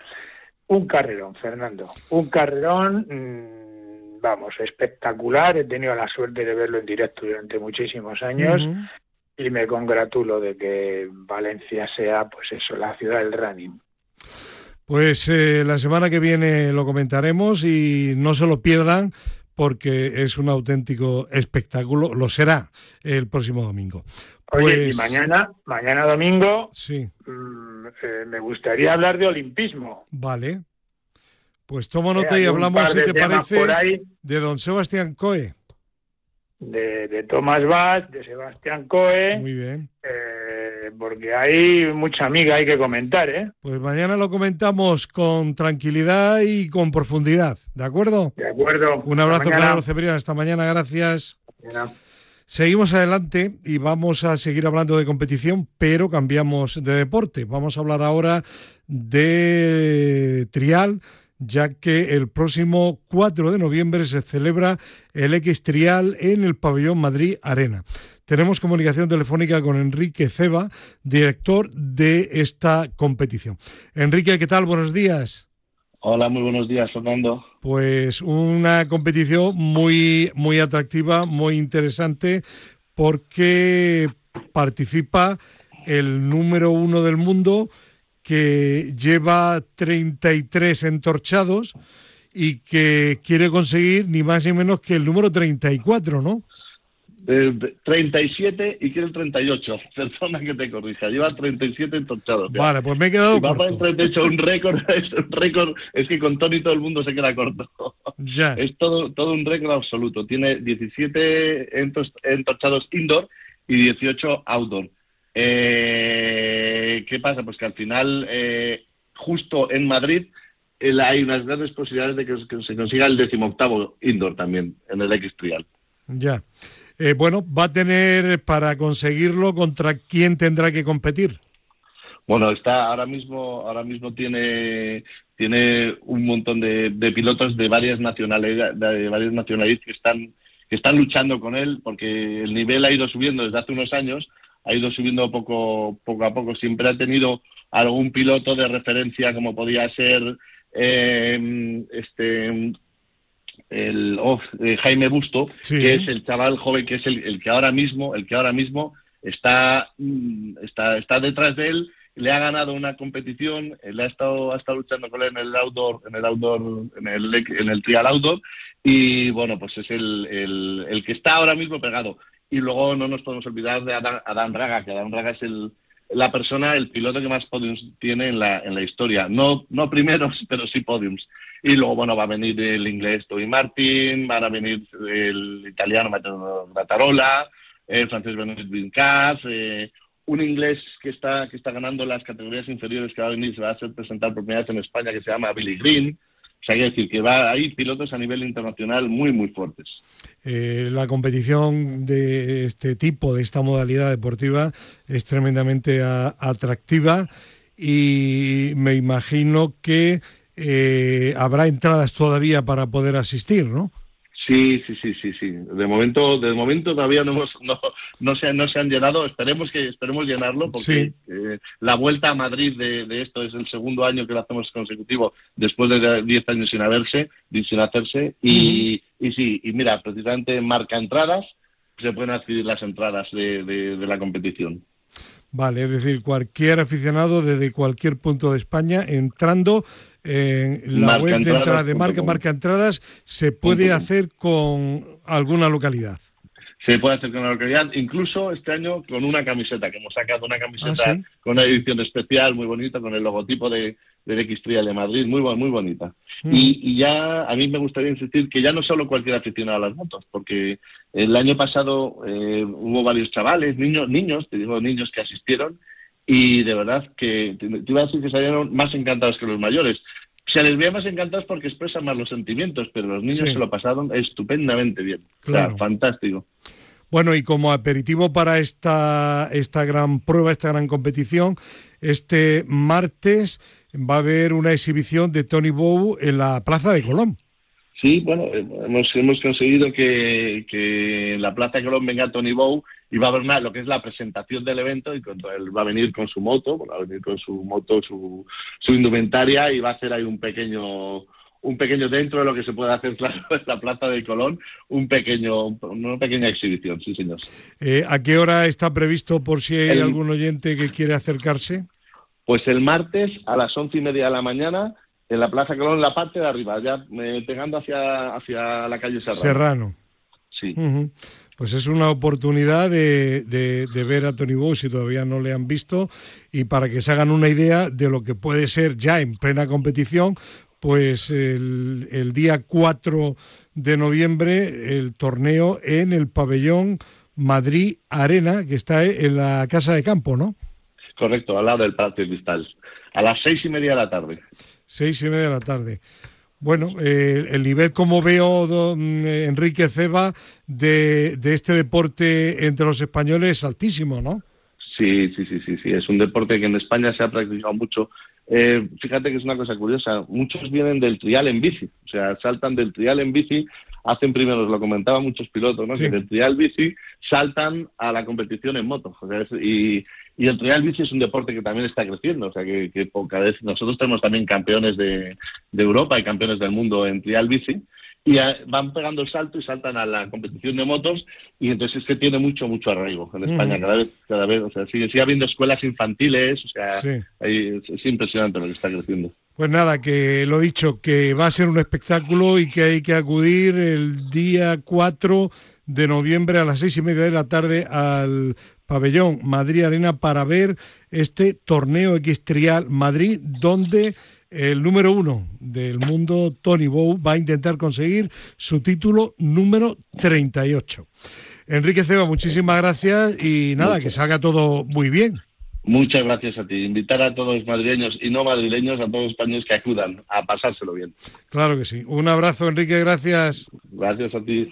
Un carrerón, Fernando. Un carrerón, mm, vamos, espectacular. He tenido la suerte de verlo en directo durante muchísimos años. Y me congratulo de que Valencia sea, pues eso, la ciudad del running. Pues eh, la semana que viene lo comentaremos y no se lo pierdan porque es un auténtico espectáculo, lo será el próximo domingo. Oye, y pues mañana, mañana domingo, sí. Mm, eh, me gustaría hablar de olimpismo. Vale. Pues tomo nota y hablamos, si te parece, de don Sebastián Coe de, de Tomás Bach, de Sebastián Coe. Muy bien. Eh, porque hay mucha amiga hay que comentar, ¿eh? Pues mañana lo comentamos con tranquilidad y con profundidad, ¿de acuerdo? De acuerdo. Un abrazo para Cebrián, hasta mañana, gracias. Seguimos adelante y vamos a seguir hablando de competición, pero cambiamos de deporte. Vamos a hablar ahora de trial ya que el próximo 4 de noviembre se celebra el X Trial en el Pabellón Madrid Arena. Tenemos comunicación telefónica con Enrique Ceba, director de esta competición. Enrique, ¿qué tal? Buenos días. Hola, muy buenos días, Fernando. Pues una competición muy, muy atractiva, muy interesante, porque participa el número uno del mundo, que lleva 33 entorchados y que quiere conseguir ni más ni menos que el número 34, ¿no? 37 eh, y quiere el 38. Perdona que te corrija. Lleva 37 entorchados. Vale, pues me he quedado corto. Va el 38, un récord, es un récord. Es que con Tony todo el mundo se queda corto. Ya. Es todo, todo un récord absoluto. Tiene 17 entorchados indoor y 18 outdoor. Eh, ¿Qué pasa? Pues que al final, eh, justo en Madrid, hay unas grandes posibilidades de que, se consiga el decimoctavo indoor también en el X Trial. Ya. Eh, bueno, va a tener para conseguirlo contra quién tendrá que competir. Bueno, está ahora mismo, ahora mismo tiene tiene un montón de, pilotos de varias nacionalidades, de varias nacionalidades que están que están luchando con él porque el nivel ha ido subiendo desde hace unos años ha ido subiendo poco, poco a poco. Siempre ha tenido algún piloto de referencia, como podía ser eh, este el eh, Jaime Busto, que es el chaval joven, que es el, que ahora mismo, el que ahora mismo está, mm, está, está detrás de él le ha ganado una competición, le ha estado, ha estado luchando con él en el outdoor, en el outdoor, en el, en el trial outdoor, y bueno, pues es el, el, el, que está ahora mismo pegado. Y luego no nos podemos olvidar de Adán, Raga, que Adán Raga es el, la persona, el piloto que más podiums tiene en la, en la historia. No, no primeros, pero sí podiums. Y luego, bueno, va a venir el inglés Toby Martin, van a venir el italiano Matteo el francés Benoit Vincas, eh, un inglés que está, que está ganando las categorías inferiores que va a venir, se va a hacer presentar por primera vez en España, que se llama Billy Green. O sea, hay decir que va hay pilotos a nivel internacional muy, muy fuertes. Eh, la competición de este tipo, de esta modalidad deportiva, es tremendamente atractiva y me imagino que eh, habrá entradas todavía para poder asistir, ¿no? Sí, sí, sí, sí, sí. De momento, de momento todavía no hemos, no, no se, no se han llenado. Esperemos que, esperemos llenarlo porque eh, la vuelta a Madrid de, esto es el segundo año que lo hacemos consecutivo después de 10 años sin haberse, sin hacerse. Y, y sí, y mira, precisamente marca entradas, se pueden adquirir las entradas de, de la competición. Vale, es decir, cualquier aficionado desde cualquier punto de España entrando en la web de entrada de marca, marca entradas, se puede hacer con alguna localidad. Se puede hacer con una localidad, incluso este año con una camiseta, que hemos sacado una camiseta ah, con una edición especial muy bonita, con el logotipo de, del X de Madrid, muy, muy bonita. Mm. Y, ya a mí me gustaría insistir que ya no solo cualquier aficionado a las motos, porque el año pasado eh, hubo varios chavales, niños, niños, te digo niños que asistieron, y de verdad que te, iba a decir que salieron más encantados que los mayores. Se les veía más encantados porque expresan más los sentimientos, pero los niños se lo pasaron estupendamente bien. Claro. fantástico. Bueno, y como aperitivo para esta, esta gran prueba, esta gran competición, este martes va a haber una exhibición de Tony Bow en la Plaza de Colón. Sí, bueno, hemos, hemos conseguido que, que en la Plaza de Colón venga Tony Bow y va a haber una, lo que es la presentación del evento y él va a venir con su moto, va a venir con su moto, su, su indumentaria y va a hacer ahí un pequeño un pequeño dentro de lo que se puede hacer claro en la Plaza de Colón, un pequeño, una pequeña exhibición, sí señor. Eh, ¿A qué hora está previsto por si hay algún oyente que quiere acercarse? Pues el martes a las once y media de la mañana en la Plaza Colón, en la parte de arriba, ya eh, pegando hacia, hacia la calle Serrano. Serrano. Sí. Pues es una oportunidad de, de, ver a Tony Bow si todavía no le han visto y para que se hagan una idea de lo que puede ser ya en plena competición, pues el, el día 4 de noviembre el torneo en el pabellón Madrid Arena, que está en la Casa de Campo, ¿no? Correcto, al lado del Patio Cristal, a las seis y media de la tarde. Seis y media de la tarde. Bueno, eh, el nivel, como veo, mm, Enrique Ceba, de, de, este deporte entre los españoles es altísimo, ¿no? Sí, sí, sí, sí, sí. Es un deporte que en España se ha practicado mucho. Eh, fíjate que es una cosa curiosa. Muchos vienen del trial en bici, o sea, saltan del trial en bici, hacen primero, lo comentaban muchos pilotos, ¿no? Que del trial bici saltan a la competición en moto. y, y el trial bici es un deporte que también está creciendo, o sea que, que cada vez nosotros tenemos también campeones de, Europa y campeones del mundo en trial bici y van pegando el salto y saltan a la competición de motos y entonces es que tiene mucho mucho arraigo en España cada vez cada vez o sea sigue, sigue habiendo escuelas infantiles o sea es, impresionante lo que está creciendo. Pues nada que lo dicho que va a ser un espectáculo y que hay que acudir el día 4 de noviembre a las seis y media de la tarde al pabellón Madrid Arena para ver este torneo X-Trial Madrid, donde el número uno del mundo, Tony Bow, va a intentar conseguir su título número 38. Enrique Ceba, muchísimas gracias y nada, que salga todo muy bien. Muchas gracias a ti. Invitar a todos los madrileños y no madrileños, a todos los españoles que acudan a pasárselo bien. Claro que sí. Un abrazo, Enrique, gracias. Gracias a ti.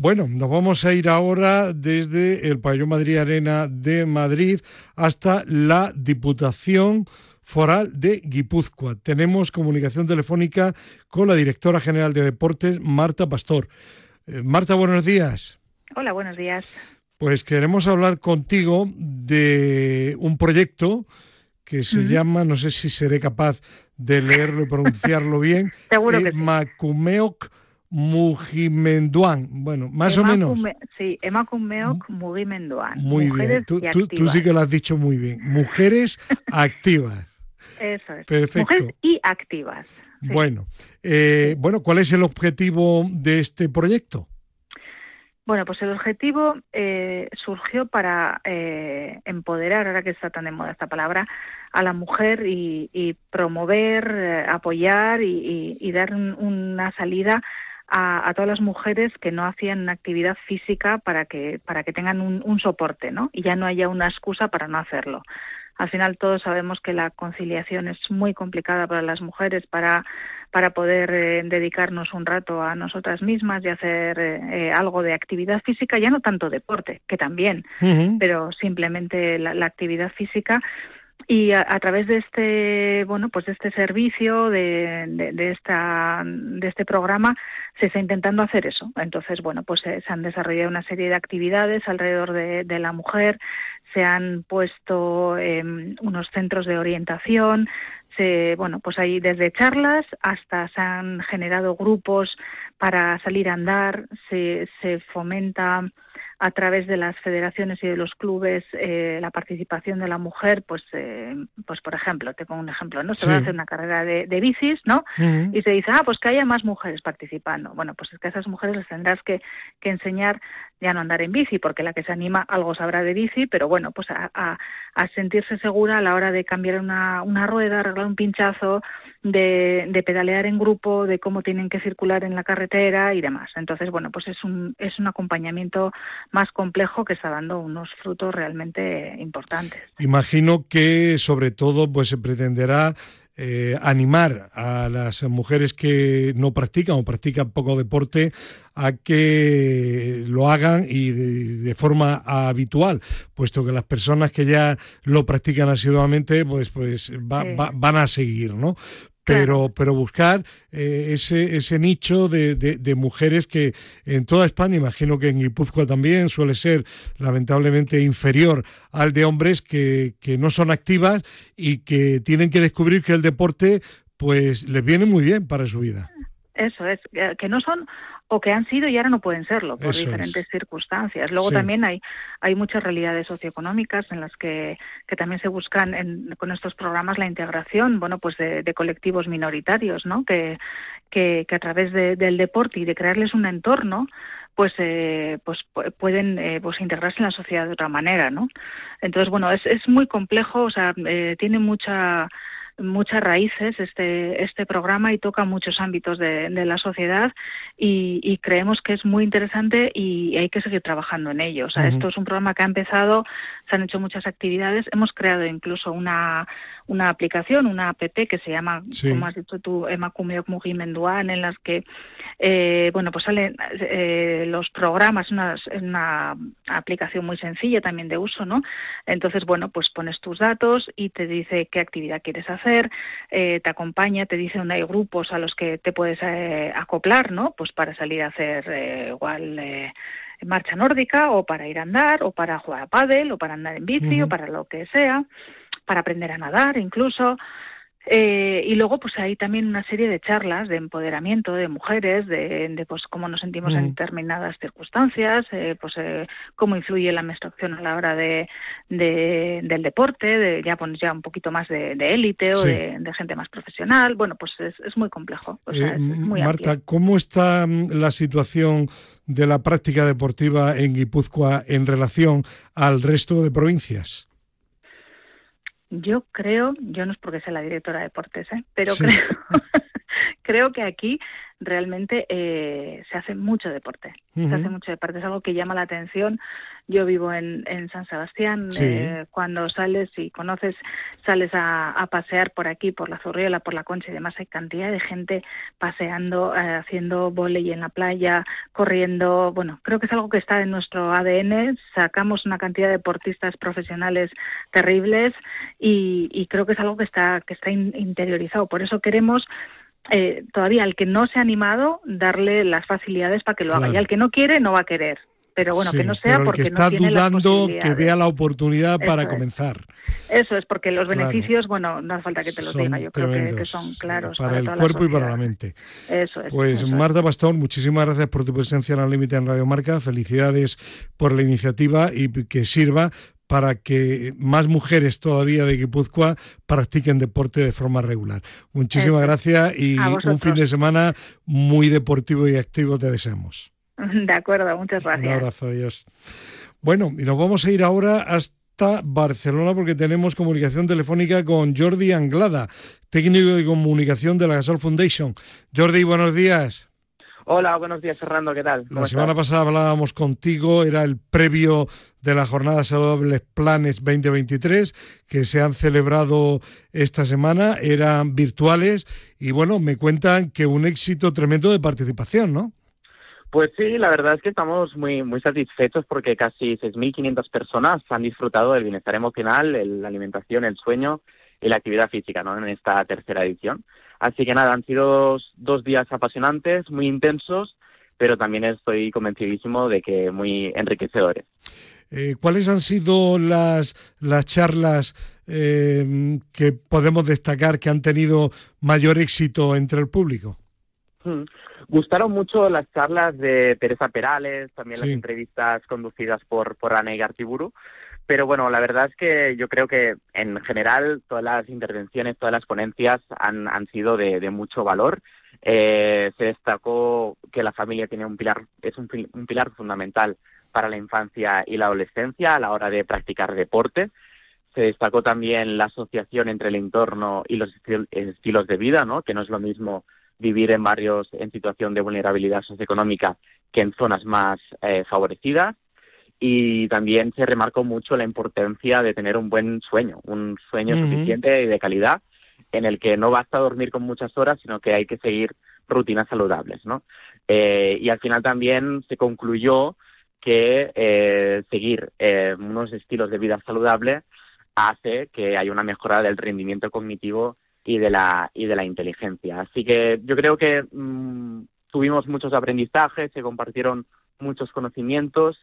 Bueno, nos vamos a ir ahora desde el Pabellón Madrid Arena de Madrid hasta la Diputación Foral de Guipúzcoa. Tenemos comunicación telefónica con la directora general de Deportes, Marta Pastor. Eh, Marta, buenos días. Hola, buenos días. Pues queremos hablar contigo de un proyecto que se llama, no sé si seré capaz de leerlo y pronunciarlo bien, Seguro que Macumeoc Mujimenduan, bueno, más o menos. Sí, Emakumeok Mujimenduan. Muy bien, tú, sí que lo has dicho muy bien. Mujeres activas. Eso es. Perfecto. Mujeres y activas. Bueno, eh, bueno, ¿cuál es el objetivo de este proyecto? Bueno, pues el objetivo eh, surgió para eh, empoderar, ahora que está tan de moda esta palabra, a la mujer y, promover, eh, apoyar y, dar una salida a, todas las mujeres que no hacían actividad física para que para que tengan un, un soporte, ¿no? Y ya no haya una excusa para no hacerlo. Al final todos sabemos que la conciliación es muy complicada para las mujeres para, para poder eh, dedicarnos un rato a nosotras mismas y hacer eh, eh, algo de actividad física, ya no tanto deporte, que también, pero simplemente la actividad física y a, través de este bueno pues de este servicio de, de, esta de este programa se está intentando hacer eso. Entonces bueno pues se, han desarrollado una serie de actividades alrededor de, de la mujer se han puesto em, unos centros de orientación se bueno pues hay desde charlas hasta se han generado grupos para salir a andar se se fomenta a través de las federaciones y de los clubes eh, la participación de la mujer, pues, eh, pues por ejemplo, te pongo un ejemplo, ¿no? Se va a hacer una carrera de, bicis, ¿no? Y se dice, ah, pues que haya más mujeres participando. Bueno, pues es que a esas mujeres les tendrás que, que enseñar ya no andar en bici, porque la que se anima algo sabrá de bici, pero bueno, pues a, a, sentirse segura a la hora de cambiar una, una rueda, arreglar un pinchazo, de, de, pedalear en grupo, de cómo tienen que circular en la carretera y demás. Entonces, bueno, pues es un, es un acompañamiento más complejo que está dando unos frutos realmente importantes. Imagino que sobre todo pues se pretenderá eh, animar a las mujeres que no practican o practican poco deporte a que lo hagan y de, forma habitual, puesto que las personas que ya lo practican asiduamente, pues, pues van a seguir, ¿no? Pero, pero buscar eh, ese, ese nicho de, de, mujeres que en toda España, imagino que en Guipúzcoa también suele ser lamentablemente inferior al de hombres que, que no son activas y que tienen que descubrir que el deporte pues les viene muy bien para su vida. Eso es, que no son o que han sido y ahora no pueden serlo por diferentes circunstancias. Luego también hay, hay muchas realidades socioeconómicas en las que, que también se buscan en, con estos programas la integración, bueno, pues de, colectivos minoritarios, ¿no? Que, que, a través del deporte y de crearles un entorno, pues eh, pues pueden eh, pues integrarse en la sociedad de otra manera, ¿no? Entonces, bueno, es, es muy complejo, o sea, eh, tiene mucha muchas raíces este, este programa y toca muchos ámbitos de, la sociedad y, creemos que es muy interesante y hay que seguir trabajando en ello. O sea, esto es un programa que ha empezado, se han hecho muchas actividades, hemos creado incluso una, una aplicación, una app que se llama, como has dicho tú, Emakumeok Mugimenduan, en las que, eh, bueno, pues salen eh, los programas, una, una aplicación muy sencilla también de uso, ¿no? Entonces, bueno, pues pones tus datos y te dice qué actividad quieres hacer eh, te acompaña, te dice dónde hay grupos a los que te puedes eh, acoplar, ¿no? Pues para salir a hacer eh, igual marcha nórdica o para ir a andar o para jugar a pádel o para andar en bici o para lo que sea, para aprender a nadar incluso. Eh, y luego, pues hay también una serie de charlas de empoderamiento de mujeres, de, de pues cómo nos sentimos en mm. determinadas circunstancias, eh, pues eh, cómo influye la menstruación a la hora de, del deporte, de ya pues ya un poquito más de élite o de, gente más profesional. Bueno, pues es, muy complejo. Marta, ¿cómo está mm, la situación de la práctica deportiva en Guipúzcoa en relación al resto de provincias? Yo creo, yo no es porque sea la directora de deportes, ¿eh? pero creo, creo que aquí realmente eh, se hace mucho deporte. Se hace mucho deporte, es algo que llama la atención. Yo vivo en, en San Sebastián. Eh, cuando sales y conoces, sales a, pasear por aquí, por la Zurriola, por la Concha y demás, hay cantidad de gente paseando, eh, haciendo volei en la playa, corriendo. Bueno, creo que es algo que está en nuestro ADN. Sacamos una cantidad de deportistas profesionales terribles y, y creo que es algo que está, que está interiorizado. Por eso queremos eh, todavía al que no se ha animado, darle las facilidades para que lo haga. Y al que no quiere, no va a querer. Pero bueno, que no sea porque está no tiene dudando, que vea la oportunidad para comenzar. Eso es, porque los beneficios, bueno, no hace falta que te los diga, yo creo que, son claros. Para, el cuerpo y para la mente. Eso es. Pues Marta Bastón, muchísimas gracias por tu presencia en la Límite en Radio Marca. Felicidades por la iniciativa y que sirva para que más mujeres todavía de Guipúzcoa practiquen deporte de forma regular. Muchísimas gracias y un fin de semana muy deportivo y activo te deseamos. De acuerdo, muchas gracias. Un abrazo, adiós. Bueno, y nos vamos a ir ahora hasta Barcelona porque tenemos comunicación telefónica con Jordi Anglada, técnico de comunicación de la Gasol Foundation. Jordi, buenos días. Hola, buenos días, Fernando, ¿qué tal? La semana pasada hablábamos contigo, era el previo de la Jornada Saludables Planes 2023 que se han celebrado esta semana, eran virtuales y bueno, me cuentan que un éxito tremendo de participación, ¿no? Pues sí, la verdad es que estamos muy muy satisfechos porque casi 6.500 personas han disfrutado del bienestar emocional, la alimentación, el sueño y la actividad física ¿no? en esta tercera edición. Así que nada, han sido dos, días apasionantes, muy intensos, pero también estoy convencidísimo de que muy enriquecedores. Eh, ¿Cuáles han sido las, las charlas eh, que podemos destacar que han tenido mayor éxito entre el público? Hmm. Gustaron mucho las charlas de Teresa Perales, también las entrevistas conducidas por, por Ana Gartiburu, pero bueno, la verdad es que yo creo que en general todas las intervenciones, todas las ponencias han, han sido de, mucho valor. Eh, se destacó que la familia tiene un pilar, es un, pilar fundamental para la infancia y la adolescencia a la hora de practicar deporte. Se destacó también la asociación entre el entorno y los estilos de vida, ¿no? que no es lo mismo vivir en barrios en situación de vulnerabilidad socioeconómica que en zonas más eh, favorecidas y también se remarcó mucho la importancia de tener un buen sueño, un sueño suficiente y de calidad en el que no basta dormir con muchas horas, sino que hay que seguir rutinas saludables, ¿no? Eh, y al final también se concluyó que eh, seguir eh, unos estilos de vida saludables hace que haya una mejora del rendimiento cognitivo y de la y de la inteligencia. Así que yo creo que mm, tuvimos muchos aprendizajes, se compartieron muchos conocimientos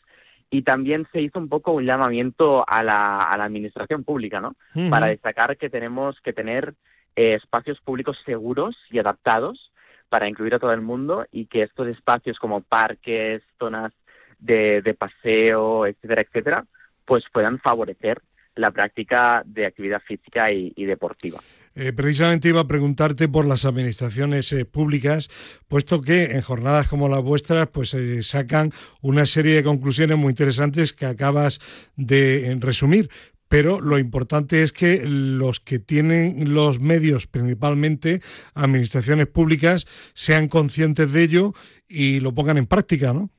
y también se hizo un poco un llamamiento a la, a la administración pública, ¿no? Para destacar que tenemos que tener eh, espacios públicos seguros y adaptados para incluir a todo el mundo y que estos espacios como parques, zonas de, de paseo, etcétera, etcétera, pues puedan favorecer la práctica de actividad física y deportiva. Eh, precisamente iba a preguntarte por las administraciones eh, públicas, puesto que en jornadas como las vuestras, pues se sacan una serie de conclusiones muy interesantes que acabas de resumir. Pero lo importante es que los que tienen los medios, principalmente administraciones públicas, sean conscientes de ello y lo pongan en práctica, ¿no?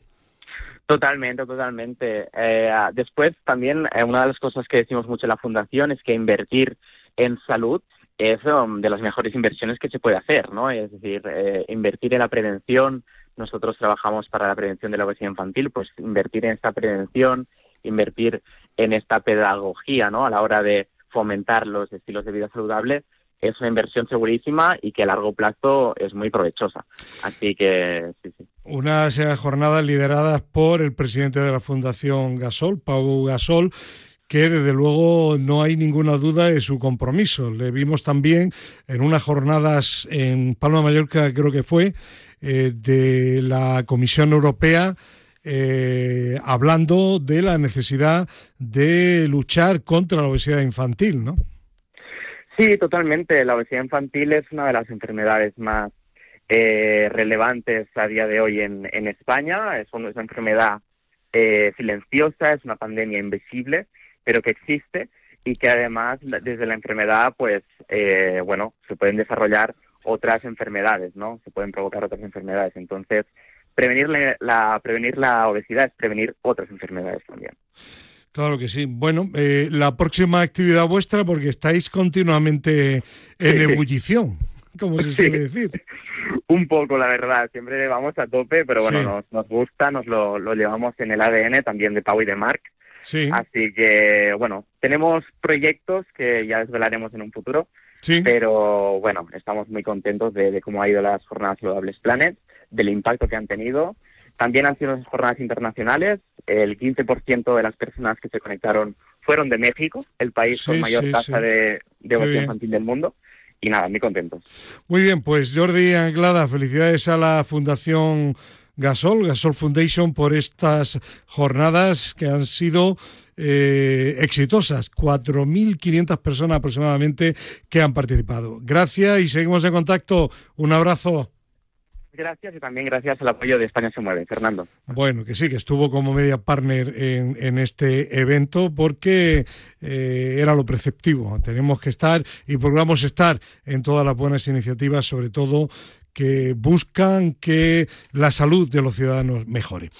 Totalmente, totalmente. Eh, después también una de las cosas que decimos mucho en la fundación es que invertir en salud es um, de las mejores inversiones que se puede hacer, ¿no? Es decir, eh, invertir en la prevención. Nosotros trabajamos para la prevención de la obesidad infantil, pues invertir en esta prevención, invertir en esta pedagogía, ¿no? A la hora de fomentar los estilos de vida saludable es una inversión segurísima y que a largo plazo es muy provechosa. Así que sí, sí. Unas jornadas lideradas por el presidente de la Fundación Gasol, Pau Gasol, que desde luego no hay ninguna duda de su compromiso. Le vimos también en unas jornadas en Palma Mallorca, creo que fue, eh, de la Comisión Europea, eh, hablando de la necesidad de luchar contra la obesidad infantil, ¿no? Sí, totalmente. La obesidad infantil es una de las enfermedades más eh, relevantes a día de hoy en, en España. Es una, enfermedad silenciosa, es una pandemia invisible pero que existe y que además desde la enfermedad, pues, eh, bueno, se pueden desarrollar otras enfermedades, ¿no? Se pueden provocar otras enfermedades. Entonces, prevenir la, prevenir la obesidad es prevenir otras enfermedades también. Claro que sí. Bueno, eh, la próxima actividad vuestra, porque estáis continuamente en ebullición, como se suele decir. Un poco, la verdad. Siempre vamos a tope, pero bueno, nos, nos gusta, nos lo, lo llevamos en el ADN también de Pau y de Marc. Así que, bueno, tenemos proyectos que ya desvelaremos en un futuro, pero bueno, estamos muy contentos de, cómo ha ido las jornadas saludables Planet, del impacto que han tenido. También han sido jornadas internacionales, el 15% de las personas que se conectaron fueron de México, el país con mayor tasa de, de infantil del mundo. Y nada, muy contentos. Muy bien, pues Jordi Anglada, felicidades a la Fundación Gasol, Gasol Foundation, por estas jornadas que han sido eh, exitosas. 4.500 personas aproximadamente que han participado. Gracias y seguimos en contacto. Un abrazo. gracias y también gracias al apoyo de España se mueve, Fernando. Bueno, que sí, que estuvo como media partner en, este evento porque eh, era lo preceptivo. Tenemos que estar y procuramos estar en todas las buenas iniciativas, sobre todo que buscan que la salud de los ciudadanos mejore.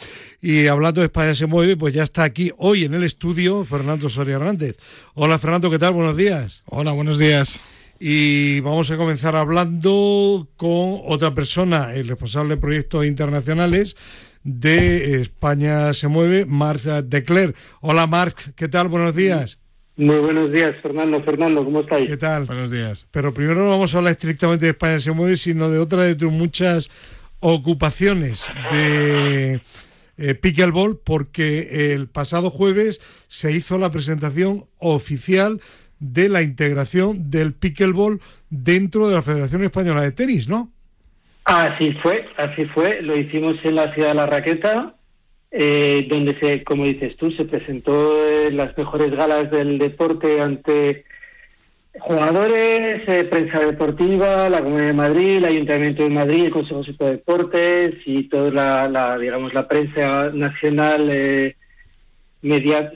Y hablando de España se mueve, pues ya está aquí hoy en el estudio Fernando Soria Hernández. Hola Fernando, ¿qué tal? Buenos días. Hola, buenos días. Y vamos a comenzar hablando con otra persona, el responsable de proyectos internacionales de España se mueve, Marc Decler. Hola Marc, ¿qué tal? Buenos días. Muy buenos días, Fernando. Fernando, ¿cómo estáis? ¿Qué tal? Buenos días. Pero primero no vamos a hablar estrictamente de España se mueve, sino de otra de tus muchas ocupaciones de eh, Pickleball, porque el pasado jueves se hizo la presentación oficial de la integración del pickleball dentro de la Federación Española de Tenis, ¿no? Así fue, así fue. Lo hicimos en la ciudad de La Raqueta, eh, donde se, como dices tú, se presentó en las mejores galas del deporte ante jugadores, eh, prensa deportiva, la Comunidad de Madrid, el Ayuntamiento de Madrid, el Consejo de Deportes y toda la, digamos, la prensa nacional eh, media,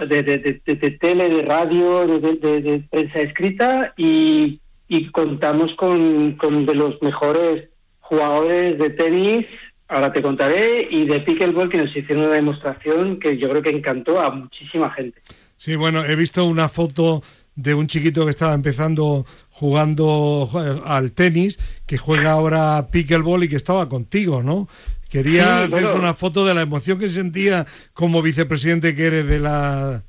de, de, de, tele, de radio, de, prensa escrita y, y contamos con, con, de los mejores jugadores de tenis, ahora te contaré, y de pickleball que nos hicieron una demostración que yo creo que encantó a muchísima gente. Sí, bueno, he visto una foto de un chiquito que estaba empezando jugando al tenis, que juega ahora pickleball y que estaba contigo, ¿no? Quería ver una foto de la emoción que sentía como vicepresidente que eres de la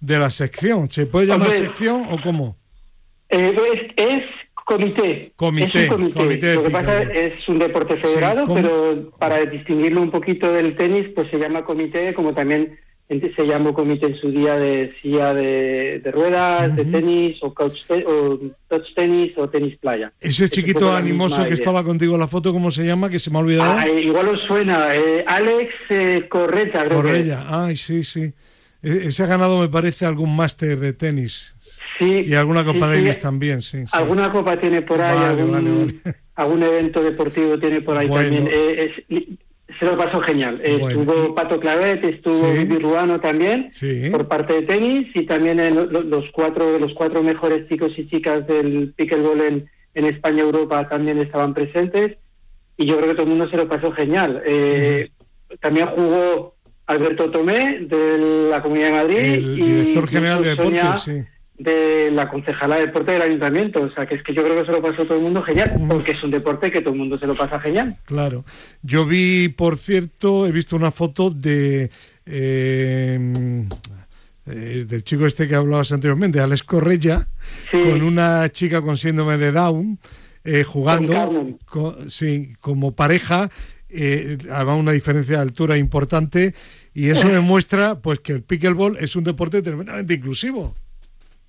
de la sección. ¿Se puede llamar sección o cómo? Eh, es, comité. Comité. Es un comité. Lo que pasa es un deporte federado, pero para distinguirlo un poquito del tenis, pues se llama comité, como también se llamó comité en su día de silla de, ruedas, de tenis, o, coach o touch tenis o tenis playa. Ese chiquito animoso que estaba contigo en la foto, ¿cómo se llama? Que se me ha olvidado. Ah, eh, igual os suena, eh, Alex eh, Correta. Corrella, ay, sí, sí. E, ese ha ganado, me parece, algún máster de tenis. Sí. Y alguna Copa de Davis también, sí, Alguna Copa tiene por ahí, algún, algún, evento deportivo tiene por ahí también. es, se lo pasó genial. Estuvo Pato Clavet, estuvo sí. también, por parte de tenis, y también los cuatro los cuatro mejores chicos y chicas del pickleball en, en España Europa también estaban presentes, y yo creo que todo el mundo se lo pasó genial. Eh, también jugó Alberto Tomé, de la Comunidad de Madrid, el y director general de deportes, sí de la concejala de deporte del ayuntamiento. O sea, que es que yo creo que se lo pasó todo el mundo genial, porque es un deporte que todo el mundo se lo pasa genial. Claro. Yo vi, por cierto, he visto una foto de... Eh, eh, del chico este que hablabas anteriormente, Alex Correia, con una chica con síndrome de Down, eh, jugando sí, como pareja, además una diferencia de altura importante, y eso demuestra pues que el pickleball es un deporte tremendamente inclusivo.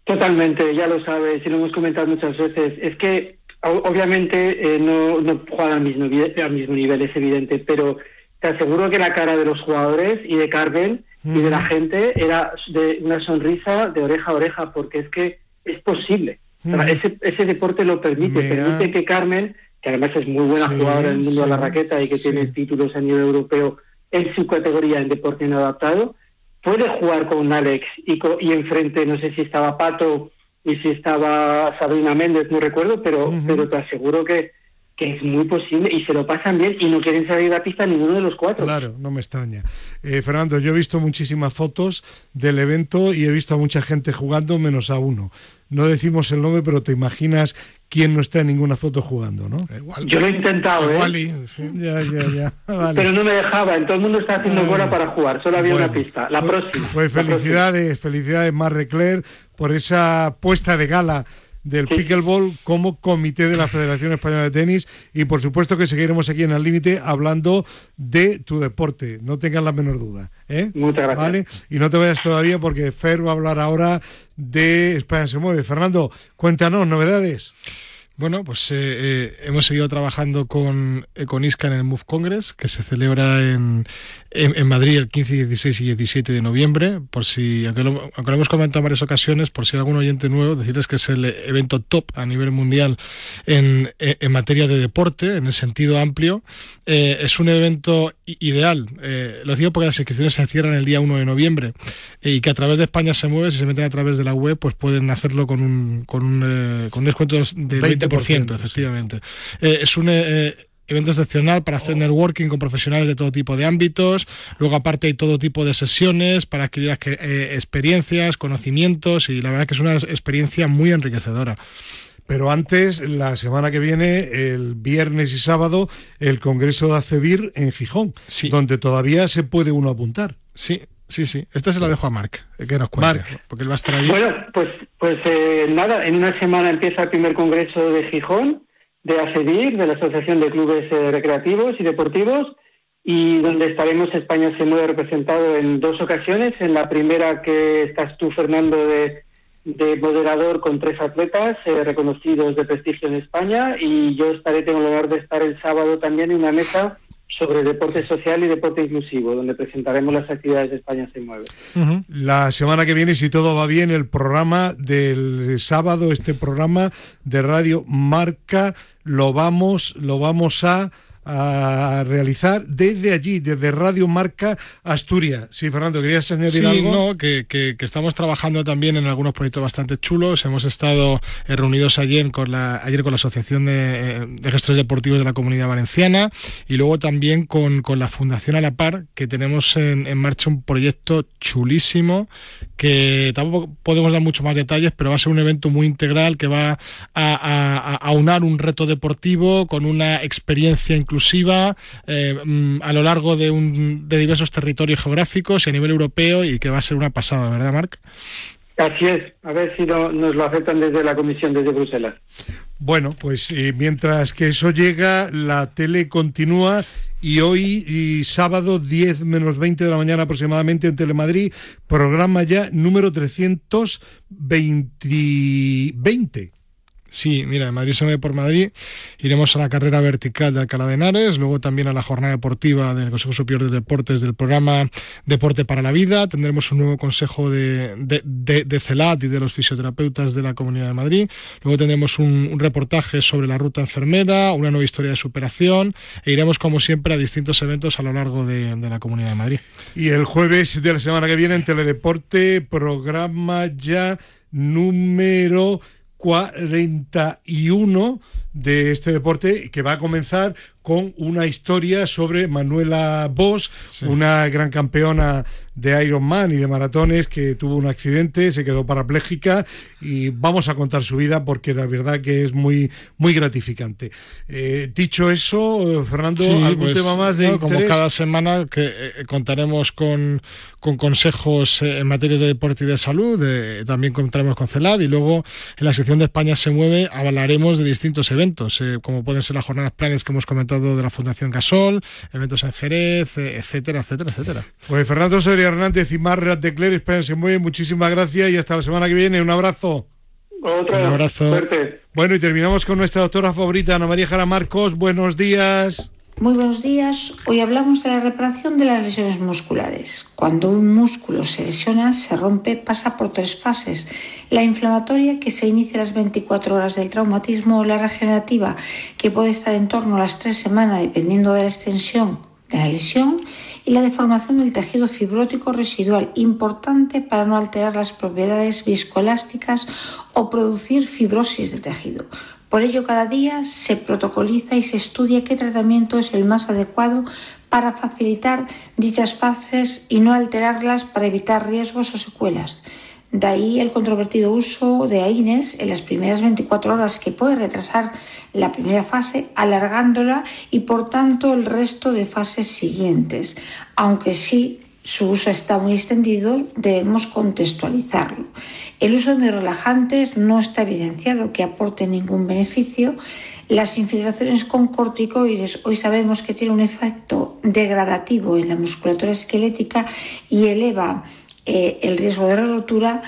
Totalmente, ya lo sabes y lo hemos comentado muchas veces. Es que obviamente eh, no, no juegan al mismo, al mismo nivel, es evidente, pero te aseguro que la cara de los jugadores y de Carmen y de la gente era de una sonrisa de oreja a oreja, porque es que es posible. ese, ese deporte lo permite, permite que Carmen, que además es muy buena jugadora en el mundo de la raqueta y que tiene títulos a nivel europeo en su categoría en deporte no adaptado, puede jugar con Alex y, y enfrente, no sé si estaba Pato y si estaba Sabrina Méndez, no recuerdo, pero, pero te aseguro que, que es muy posible y se lo pasan bien y no quieren salir de la pista ninguno de los cuatro. Claro, no me extraña. Eh, Fernando, yo he visto muchísimas fotos del evento y he visto a mucha gente jugando menos a uno. No decimos el nombre, pero te imaginas quién no está en ninguna foto jugando, ¿no? Yo lo he intentado, ¿eh? Ya, ya, ya. Pero no me dejaba, todo el mundo está haciendo bola para jugar, solo había una pista. La pues, próxima. Pues felicidades, felicidades, Mar de por esa puesta de gala del pickleball como comité de la Federación Española de Tenis y por supuesto que seguiremos aquí en el límite hablando de tu deporte, no tengas la menor duda. ¿eh? Muchas gracias. ¿Vale? Y no te vayas todavía porque Fer va a hablar ahora de España se mueve. Fernando, cuéntanos novedades. Bueno, pues eh, eh, hemos seguido trabajando con, eh, ISCA en el Move Congress, que se celebra en, en, Madrid el 15, 16 y 17 de noviembre. Por si, aunque lo, lo, hemos comentado en varias ocasiones, por si hay algún oyente nuevo, decirles que es el evento top a nivel mundial en, en materia de deporte, en el sentido amplio. es un evento ideal. lo digo porque las inscripciones se cierran el día 1 de noviembre y que a través de España se mueve, si se meten a través de la web, pues pueden hacerlo con un, con un, con un descuento del 20%, 20% efectivamente. Eh, es un eh, evento excepcional para hacer networking con profesionales de todo tipo de ámbitos. Luego, aparte, hay todo tipo de sesiones para adquirir eh, experiencias, conocimientos y la verdad que es una experiencia muy enriquecedora. Pero antes, la semana que viene, el viernes y sábado, el Congreso de ACEBIR en Gijón, donde todavía se puede uno apuntar. Sí, Sí, sí. Esta se la dejo a Marc, que nos cuente, porque él va a estar allí. Bueno, pues, pues eh, nada, en una semana empieza el primer congreso de Gijón, de ACEDIR, de la Asociación de Clubes eh, Recreativos y Deportivos, y donde estaremos España se mueve representado en dos ocasiones. En la primera que estás tú, Fernando, de, de moderador con tres atletas eh, reconocidos de prestigio en España, y yo estaré, tengo el honor de estar el sábado también en una mesa sobre deporte social y deporte inclusivo, donde presentaremos las actividades de España se mueve. La semana que viene, si todo va bien, el programa del sábado, este programa de radio Marca, lo vamos, lo vamos a a realizar desde allí, desde Radio Marca Asturias. Sí, Fernando, ¿querías añadir sí, algo? no, que, que, estamos trabajando también en algunos proyectos bastante chulos. Hemos estado eh, reunidos ayer con la, ayer con la Asociación de, de, Gestores Deportivos de la Comunidad Valenciana y luego también con, con la Fundación A la Par, que tenemos en, en marcha un proyecto chulísimo que tampoco podemos dar mucho más detalles, pero va a ser un evento muy integral que va a, a, a unar un reto deportivo con una experiencia inclusiva eh, mm, a lo largo de, un, de diversos territorios geográficos y a nivel europeo y que va a ser una pasada, ¿verdad, Marc? Así es, a ver si no, nos lo aceptan desde la Comisión, desde Bruselas. Bueno, pues eh, mientras que eso llega, la tele continúa y hoy, y sábado, 10 menos 20 de la mañana aproximadamente en Telemadrid, programa ya número 320. Sí, mira, Madrid se mueve por Madrid. Iremos a la carrera vertical de Alcalá de Henares, luego también a la jornada deportiva del Consejo Superior de Deportes del programa Deporte para la Vida. Tendremos un nuevo consejo de, de, CELAT y de los fisioterapeutas de la Comunidad de Madrid. Luego tendremos un, reportaje sobre la ruta enfermera, una nueva historia de superación e iremos, como siempre, a distintos eventos a lo largo de, de la Comunidad de Madrid. Y el jueves de la semana que viene en Teledeporte, programa ya número 41 de este deporte que va a comenzar con una historia sobre Manuela Bosch, una gran campeona de Ironman y de maratones que tuvo un accidente, se quedó parapléjica y vamos a contar su vida porque la verdad que es muy muy gratificante. Eh, dicho eso, Fernando, ¿algún pues, tema más de Como cada semana que eh, contaremos con, con consejos eh, en materia de deporte y de salud, también contaremos con CELAD y luego en la sección de España se mueve hablaremos de distintos eventos, como pueden ser las jornadas planes que hemos comentado de la Fundación Gasol, eventos en Jerez, etcétera, etcétera, etcétera. Pues Fernando Soria Hernández y Marras de Cler, se mueve. Muchísimas gracias y hasta la semana que viene. Un abrazo. Un abrazo. Bueno, y terminamos con nuestra doctora favorita, Ana María Jara Marcos. Buenos días. Muy buenos días. Hoy hablamos de la reparación de las lesiones musculares. Cuando un músculo se lesiona, se rompe, pasa por tres fases. La inflamatoria, que se inicia a las 24 horas del traumatismo, o la regenerativa, que puede estar en torno a las tres semanas, dependiendo de la extensión de la lesión, y la deformación del tejido fibrótico residual, importante para no alterar las propiedades viscoelásticas o producir fibrosis de tejido. Por ello, cada día se protocoliza y se estudia qué tratamiento es el más adecuado para facilitar dichas fases y no alterarlas para evitar riesgos o secuelas. De ahí el controvertido uso de AINES en las primeras 24 horas que puede retrasar la primera fase alargándola y por tanto el resto de fases siguientes. Aunque sí su uso está muy extendido, debemos contextualizarlo. El uso de relajantes no está evidenciado que aporte ningún beneficio. Las infiltraciones con corticoides hoy sabemos que tienen un efecto degradativo en la musculatura esquelética y eleva eh, el riesgo de rotura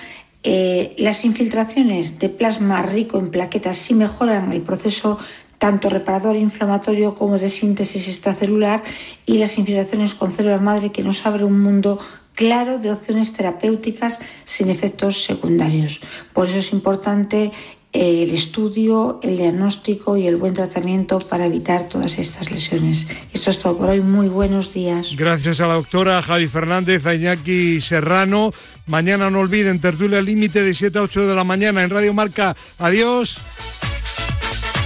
Eh, las infiltraciones de plasma rico en plaquetas sí mejoran el proceso tanto reparador inflamatorio como de síntesis extracelular y las infiltraciones con célula madre que nos abre un mundo claro de opciones terapéuticas sin efectos secundarios. Por eso es importante el estudio, el diagnóstico y el buen tratamiento para evitar todas estas lesiones. Esto es todo por hoy. Muy buenos días. Gracias a la doctora Javi Fernández, a Serrano. Mañana no olviden, tertulia límite de 7 a 8 de la mañana en Radio Marca. Adiós.